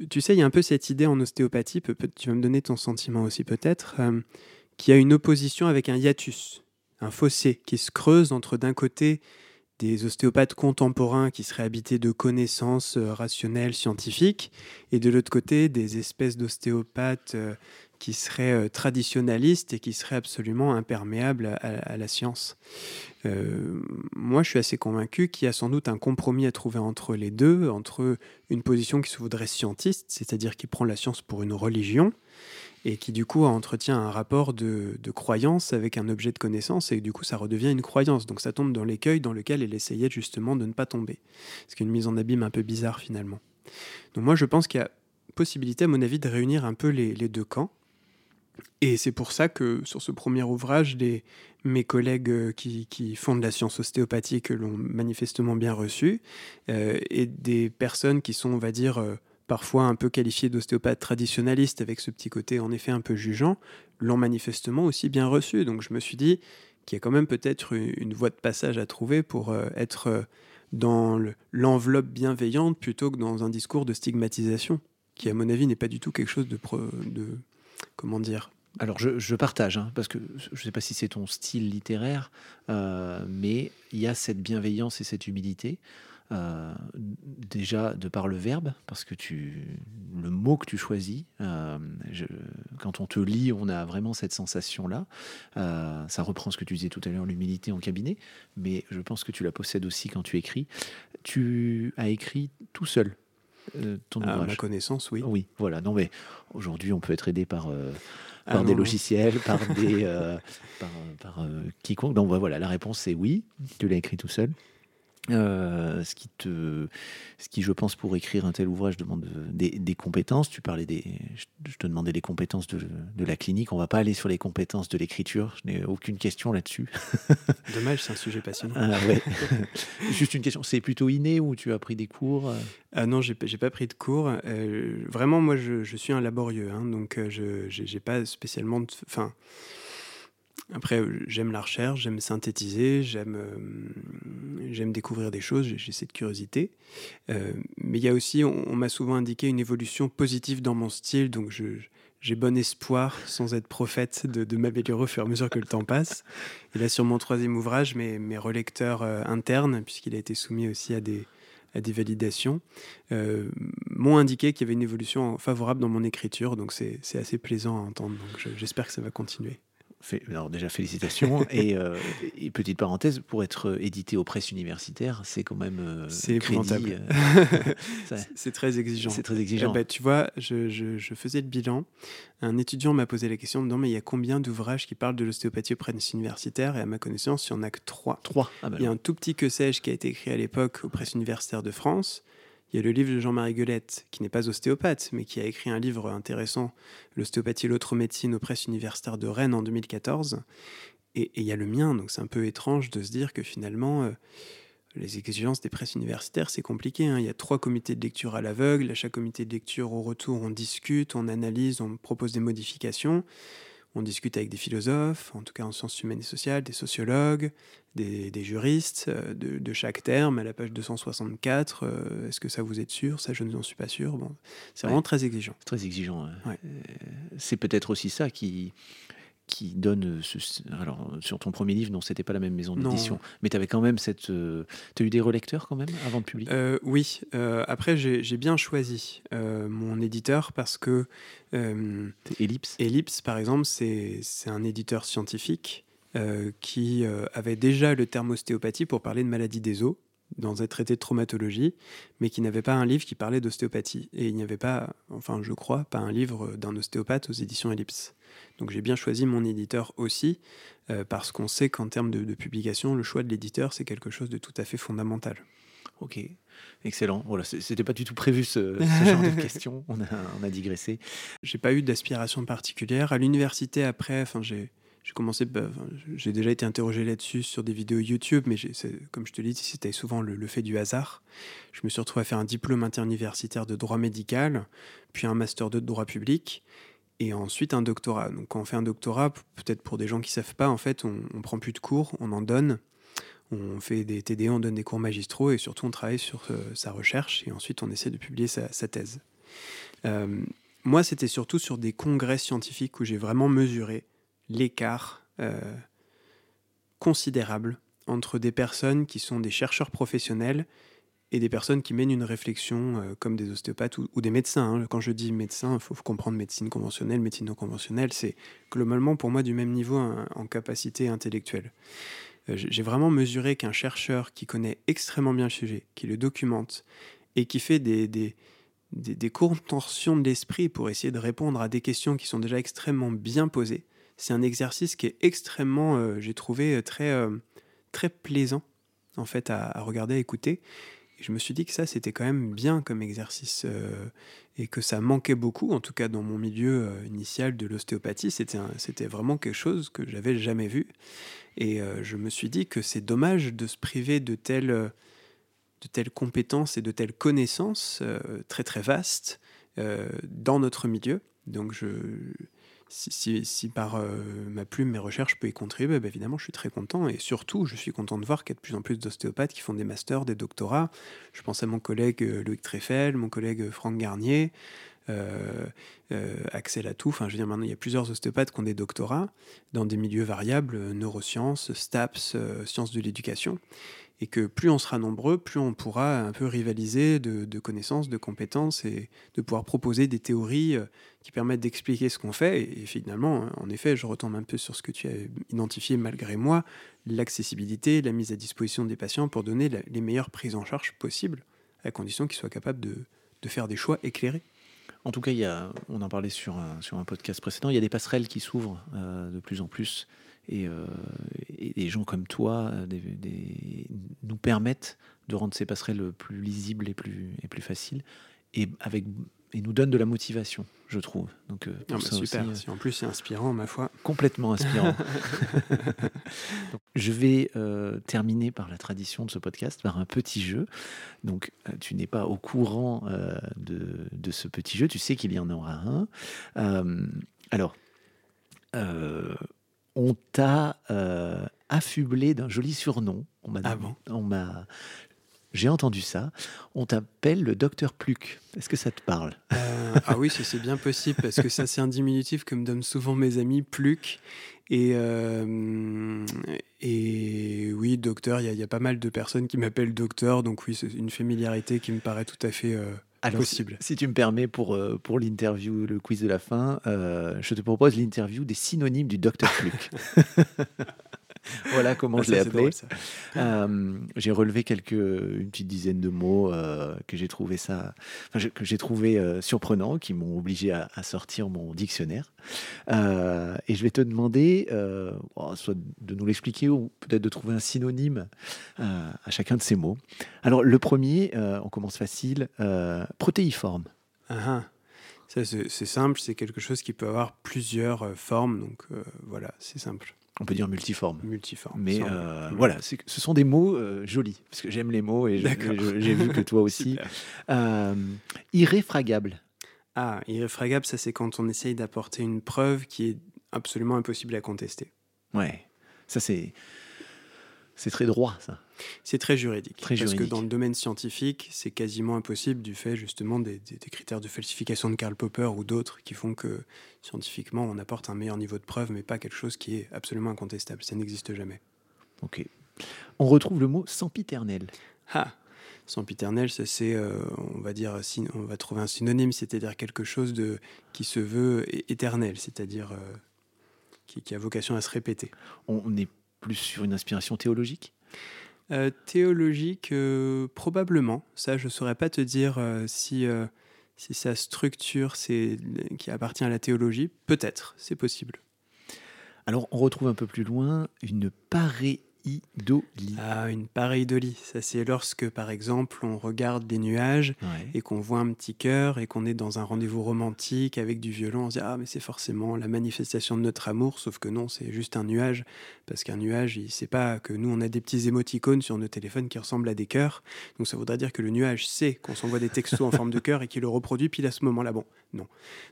tu, sais, il y a un peu cette idée en ostéopathie, peut, tu vas me donner ton sentiment aussi peut-être, qu'il y a une opposition avec un hiatus, un fossé qui se creuse entre d'un côté des ostéopathes contemporains qui seraient habités de connaissances euh, rationnelles, scientifiques, et de l'autre côté, des espèces d'ostéopathes euh, qui seraient euh, traditionnalistes et qui seraient absolument imperméables à, la science. moi, je suis assez convaincu qu'il y a sans doute un compromis à trouver entre les deux, entre une position qui se voudrait scientiste, c'est-à-dire qui prend la science pour une religion, et qui du coup entretient un rapport de, croyance avec un objet de connaissance et du coup ça redevient une croyance. Donc ça tombe dans l'écueil dans lequel elle essayait justement de ne pas tomber. Ce qui est une mise en abîme un peu bizarre finalement. Donc moi je pense qu'il y a possibilité à mon avis de réunir un peu les, deux camps. Et c'est pour ça que sur ce premier ouvrage, mes collègues euh, qui, font de la science ostéopathique l'ont manifestement bien reçu, euh, et des personnes qui sont, on va dire, euh, parfois un peu qualifiés d'ostéopathes traditionnalistes avec ce petit côté en effet un peu jugeant, l'ont manifestement aussi bien reçu. Donc je me suis dit qu'il y a quand même peut-être une voie de passage à trouver pour euh, être euh, dans l'enveloppe bienveillante plutôt que dans un discours de stigmatisation, qui à mon avis n'est pas du tout quelque chose de, de comment dire, alors je, partage, hein, parce que je ne sais pas si c'est ton style littéraire, euh, mais il y a cette bienveillance et cette humilité. Euh, déjà de par le verbe, parce que tu, le mot que tu choisis, euh, quand on te lit, on a vraiment cette sensation-là. Euh, ça reprend ce que tu disais tout à l'heure, l'humilité en cabinet, mais je pense que tu la possèdes aussi quand tu écris. Tu as écrit tout seul. ton à ma connaissance, oui. Oui, voilà. Non, mais aujourd'hui, on peut être aidé par ah par des logiciels, par des par, par quiconque. Donc voilà, la réponse c'est oui. Tu l'as écrit tout seul. Euh, ce qui te, ce qui, je pense, pour écrire un tel ouvrage demande des, compétences. Tu parlais des, je te demandais les compétences de, la clinique. On va pas aller sur les compétences de l'écriture. Je n'ai aucune question là-dessus. Dommage, c'est un sujet passionnant. Ah, Juste une question. C'est plutôt inné ou tu as pris des cours ah non, j'ai pas pris de cours. Euh, vraiment, moi, je, suis un laborieux, hein, donc euh, je j'ai pas spécialement, enfin. Après, j'aime la recherche, j'aime synthétiser, j'aime euh, découvrir des choses, j'ai cette curiosité. Euh, mais il y a aussi, on, m'a souvent indiqué une évolution positive dans mon style, donc j'ai bon espoir, sans être prophète, de, m'améliorer au fur et à mesure que le temps passe. Et là, sur mon troisième ouvrage, mes, mes relecteurs euh, internes, puisqu'il a été soumis aussi à des, à des validations, m'ont indiqué qu'il y avait une évolution favorable dans mon écriture, donc c'est assez plaisant à entendre. Donc j'espère que ça va continuer alors déjà félicitations. Euh, et, petite parenthèse pour être édité aux presses universitaires c'est quand même euh, c'est épouvantable. c'est très exigeant. C'est très exigeant. Bah, tu vois je, je, faisais le bilan. Un étudiant m'a posé la question non mais il y a combien d'ouvrages qui parlent de l'ostéopathie aux presses universitaires? Et à ma connaissance il n'y en a que trois. Trois. Ah bah il y a un tout petit que sais-je qui a été écrit à l'époque aux presses universitaires de France il y a le livre de Jean-Marie Guelette, qui n'est pas ostéopathe, mais qui a écrit un livre intéressant, L'ostéopathie et l'autre médecine aux presses universitaires de Rennes en 2014. Et, il y a le mien, donc c'est un peu étrange de se dire que finalement, euh, les exigences des presses universitaires, c'est compliqué. Hein. Il y a trois comités de lecture à l'aveugle. À chaque comité de lecture, au retour, on discute, on analyse, on propose des modifications. On discute avec des philosophes, en tout cas en sciences humaines et sociales, des sociologues, des, juristes, euh, de, chaque terme, à la page 264. Euh, est-ce que ça vous êtes sûr? Ça, je n'en suis pas sûr. Bon, c'est vraiment très exigeant. Très exigeant. C'est peut-être aussi ça qui, qui donne. Ce, alors, sur ton premier livre, non, c'était pas la même maison d'édition, mais tu avais quand même cette. Euh, tu as eu des relecteurs quand même avant de publier euh, Oui. Euh, après, j'ai bien choisi mon éditeur parce que. Ellipse? Ellipse, par exemple, c'est un éditeur scientifique qui avait déjà le terme ostéopathie pour parler de maladie des os dans un traité de traumatologie, mais qui n'avait pas un livre qui parlait d'ostéopathie. Et il n'y avait pas, enfin je crois, pas un livre d'un ostéopathe aux éditions Ellipse. Donc j'ai bien choisi mon éditeur aussi, euh, parce qu'on sait qu'en termes de, publication, le choix de l'éditeur, c'est quelque chose de tout à fait fondamental. Ok, excellent. Voilà, c'était pas du tout prévu ce, genre de questions. On a, on a digressé. J'ai pas eu d'aspiration particulière. À l'université, après, enfin, j'ai commencé, bah, j'ai déjà été interrogé là-dessus sur des vidéos YouTube, mais comme je te l'ai dit, c'était souvent le, le, fait du hasard. Je me suis retrouvé à faire un diplôme interuniversitaire de droit médical, puis un master 2 de droit public et ensuite un doctorat. Donc quand on fait un doctorat, peut-être pour des gens qui ne savent pas, en fait, on, ne prend plus de cours, on en donne, on fait des TD, on donne des cours magistraux et surtout on travaille sur euh, sa recherche et ensuite on essaie de publier sa, thèse. Euh, moi, c'était surtout sur des congrès scientifiques où j'ai vraiment mesuré l'écart euh, considérable entre des personnes qui sont des chercheurs professionnels et des personnes qui mènent une réflexion euh, comme des ostéopathes ou, des médecins. Hein. Quand je dis médecin, il faut comprendre médecine conventionnelle, médecine non conventionnelle, c'est globalement pour moi du même niveau en, capacité intellectuelle. Euh, j'ai vraiment mesuré qu'un chercheur qui connaît extrêmement bien le sujet, qui le documente et qui fait des, des, des, contorsions de l'esprit pour essayer de répondre à des questions qui sont déjà extrêmement bien posées, c'est un exercice qui est extrêmement, euh, j'ai trouvé, très, très plaisant en fait à regarder, à écouter je me suis dit que ça, c'était quand même bien comme exercice euh, et que ça manquait beaucoup, en tout cas dans mon milieu euh, initial de l'ostéopathie. C'était vraiment quelque chose que j'avais jamais vu. Et euh, je me suis dit que c'est dommage de se priver de telles, de telles compétences et de telles connaissances très très vastes dans notre milieu. Donc je si, par euh, ma plume, mes recherches, je y contribuer, bah, évidemment, je suis très content. Et surtout, je suis content de voir qu'il y a de plus en plus d'ostéopathes qui font des masters, des doctorats. Je pense à mon collègue euh, Loïc Treffel, mon collègue euh, Franck Garnier, Axel Atou. Enfin, je veux dire, maintenant, il y a plusieurs ostéopathes qui ont des doctorats dans des milieux variables, neurosciences, STAPS, sciences de l'éducation et que plus on sera nombreux, plus on pourra un peu rivaliser de, connaissances, de compétences et de pouvoir proposer des théories euh, qui permettent d'expliquer ce qu'on fait. Et, finalement, hein, en effet, je retombe un peu sur ce que tu as identifié malgré moi, l'accessibilité, la mise à disposition des patients pour donner les meilleures prises en charge possibles, à condition qu'ils soient capables de, faire des choix éclairés. En tout cas, on en parlait sur un, podcast précédent, il y a des passerelles qui s'ouvrent euh, de plus en plus euh, et, des gens comme toi euh, nous permettent de rendre ces passerelles plus lisibles et plus, et plus faciles, et, avec, et nous donnent de la motivation, je trouve. Donc, euh, ah bah super, en plus c'est inspirant, ma foi. Complètement inspirant. je vais terminer par la tradition de ce podcast, par un petit jeu. Donc, tu n'es pas au courant de, de, ce petit jeu, tu sais qu'il y en aura un. alors, on t'a euh, affublé d'un joli surnom. On m'a, ah on m'a, j'ai entendu ça. On t'appelle le docteur Pluc. Est-ce que ça te parle? Euh, Ah oui, c'est bien possible parce que ça, c'est un diminutif que me donnent souvent mes amis, Pluc. Et, euh, et oui, docteur, il y, a pas mal de personnes qui m'appellent docteur, donc oui, c'est une familiarité qui me paraît tout à fait alors, possible. Si, tu me permets, pour, euh, pour l'interview, le quiz de la fin, euh, je te propose l'interview des synonymes du Dr. Fluke. voilà comment ah, je l'ai appelé. Euh, j'ai relevé quelques, une petite dizaine de mots euh, que j'ai trouvé ça, que j'ai trouvé euh, surprenants, qui m'ont obligé à, sortir mon dictionnaire. et je vais te demander, soit de nous l'expliquer ou peut-être de trouver un synonyme à chacun de ces mots. Alors le premier, on commence facile, protéiforme. Ah, ah. Ça, c'est simple, c'est quelque chose qui peut avoir plusieurs formes, donc voilà, c'est simple on peut dire multiforme. Multiforme. Mais euh, voilà, ce sont des mots euh, jolis, parce que j'aime les mots et j'ai vu que toi aussi. Euh, irréfragable. Ah, irréfragable, ça c'est quand on essaye d'apporter une preuve qui est absolument impossible à contester. Ouais, ça c'est c'est très droit, ça. C'est très juridique. Très parce juridique. que dans le domaine scientifique, c'est quasiment impossible du fait justement des, des- des critères de falsification de Karl Popper ou d'autres qui font que scientifiquement on apporte un meilleur niveau de preuve, mais pas quelque chose qui est absolument incontestable. Ça n'existe jamais. Ok. On retrouve le mot sempiternel. Ah Sempiternel, ça c'est, euh, on va dire, on va trouver un synonyme, c'est-à-dire quelque chose de qui se veut éternel, c'est-à-dire euh, qui, qui a vocation à se répéter. On on est plus sur une inspiration théologique? Euh, théologique, euh, probablement. Ça, je saurais pas te dire euh, si, si sa structure c'est, qui appartient à la théologie. Peut-être, c'est possible. Alors, on retrouve un peu plus loin une pareidolie. Ah, une pareidolie, ça c'est lorsque, par exemple, on regarde les nuages Ouais. et qu'on voit un petit cœur et qu'on est dans un rendez-vous romantique avec du violon, on se dit ah mais c'est forcément la manifestation de notre amour, sauf que non, c'est juste un nuage, parce qu'un nuage, il sait pas que nous on a des petits émoticônes sur nos téléphones qui ressemblent à des cœurs, donc ça voudrait dire que le nuage sait qu'on s'envoie des textos en forme de cœur et qu'il le reproduit pile à ce moment-là. Bon, non.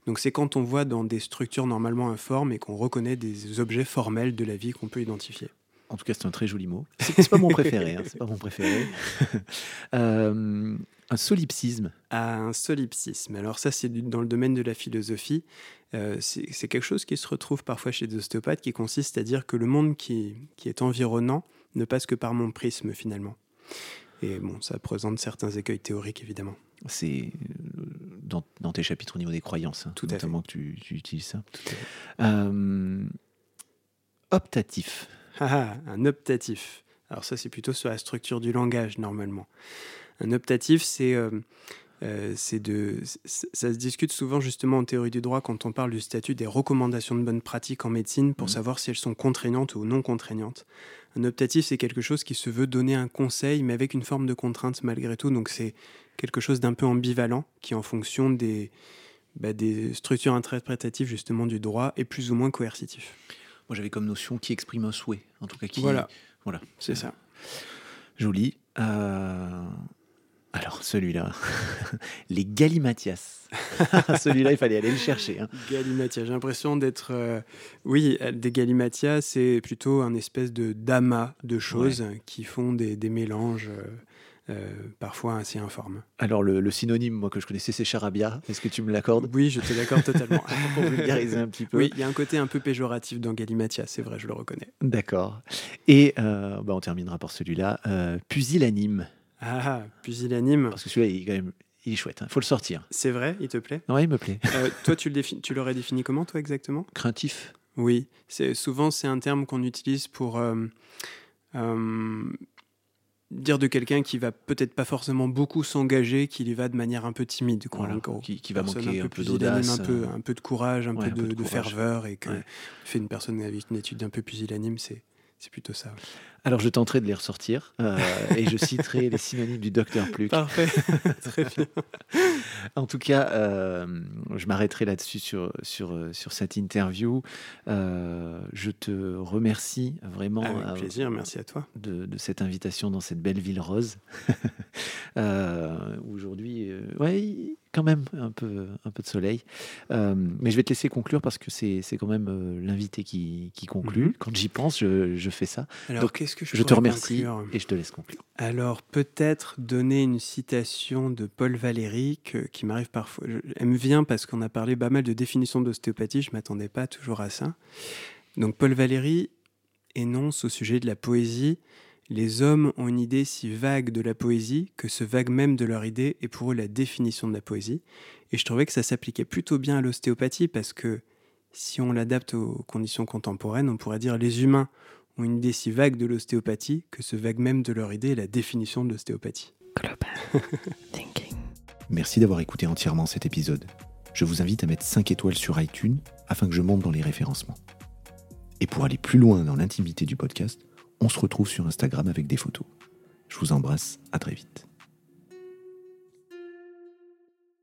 Donc c'est quand on voit dans des structures normalement informes et qu'on reconnaît des objets formels de la vie qu'on peut identifier. En tout cas, c'est un très joli mot. C'est pas mon préféré. hein, c'est pas mon préféré. Euh, un solipsisme. à un solipsisme. Alors ça, c'est dans le domaine de la philosophie. Euh, c'est quelque chose qui se retrouve parfois chez des ostéopathes, qui consiste à dire que le monde qui, qui est environnant ne passe que par mon prisme finalement. Et bon, ça présente certains écueils théoriques, évidemment. C'est euh, dans, dans tes chapitres au niveau des croyances, hein, Tout à notamment que tu, tu utilises ça. Euh, optatif. Ah, ah, un optatif. Alors ça, c'est plutôt sur la structure du langage, normalement. Un optatif, c'est... euh, euh, c'est de, ça se discute souvent justement en théorie du droit quand on parle du statut des recommandations de bonne pratique en médecine pour Mhm. savoir si elles sont contraignantes ou non contraignantes. Un optatif, c'est quelque chose qui se veut donner un conseil, mais avec une forme de contrainte malgré tout. Donc c'est quelque chose d'un peu ambivalent qui, en fonction des, bah, des structures interprétatives justement du droit, est plus ou moins coercitif. Moi, j'avais comme notion qui exprime un souhait. En tout cas, qui. Voilà. Voilà. C'est ça. Joli. Euh, Alors, celui-là. Les galimatias. celui-là, il fallait aller le chercher. hein. Galimatia, j'ai l'impression d'être. euh, oui, euh, des Galimatia, c'est plutôt un espèce de d'amas de choses qui font des, des mélanges euh, euh, parfois assez informes. Alors, le, le synonyme, moi, que je connaissais, c'est charabia. Est-ce que tu me l'accordes? Oui, je te l'accorde totalement. Pour vulgariser un petit peu. oui, il y a un côté un peu péjoratif dans Galimatia, c'est vrai, je le reconnais. D'accord. Et euh, bah, on terminera par celui-là. euh, pusillanime. Ah, pusillanime, Parce que celui-là, il est quand même. Il est chouette. Il faut le sortir. c'est vrai, il te plaît? Ouais, il me plaît. Toi, tu le défi- tu l'aurais défini comment, toi, exactement? Craintif. Oui, c'est souvent c'est un terme qu'on utilise pour euh, dire de quelqu'un qui va peut-être pas forcément beaucoup s'engager, qu'il y va de manière un peu timide, quoi, Voilà, en gros. qui, qui va manquer un peu pusillanime, d'audace. un peu, euh, un peu de courage, un ouais, peu de, ferveur, et que Ouais. fait une personne avec une étude un peu pusillanime, c'est c'est plutôt ça. Alors, je tenterai de les ressortir euh, et je citerai les synonymes du docteur Pluck. Parfait, très bien. En tout cas, euh, je m'arrêterai là-dessus sur, sur, sur cette interview. Euh, je te remercie vraiment Avec plaisir, merci à toi. de, de cette invitation dans cette belle ville rose. Aujourd'hui, ouais, quand même un peu, un peu de soleil. Euh, mais je vais te laisser conclure parce que c'est quand même euh, l'invité qui, qui conclut. Mhm. Quand j'y pense, je, je fais ça. Alors, Donc, qu'est-ce que je, Je te remercie et je te laisse conclure. Alors peut-être donner une citation de Paul Valéry que- qui m'arrive parfois. je- elle me vient parce qu'on a parlé pas mal de définitions d'ostéopathie, je m'attendais pas toujours à ça. Donc Paul Valéry énonce au sujet de la poésie Les hommes ont une idée si vague de la poésie que ce vague même de leur idée est pour eux la définition de la poésie. Et je trouvais que ça s'appliquait plutôt bien à l'ostéopathie parce que si on l'adapte aux conditions contemporaines, on pourrait dire les humains ont une idée si vague de l'ostéopathie que ce vague même de leur idée est la définition de l'ostéopathie. Merci d'avoir écouté entièrement cet épisode. Je vous invite à mettre 5 étoiles sur iTunes afin que je monte dans les référencements. Et pour aller plus loin dans l'intimité du podcast, on se retrouve sur Instagram avec des photos. Je vous embrasse, à très vite.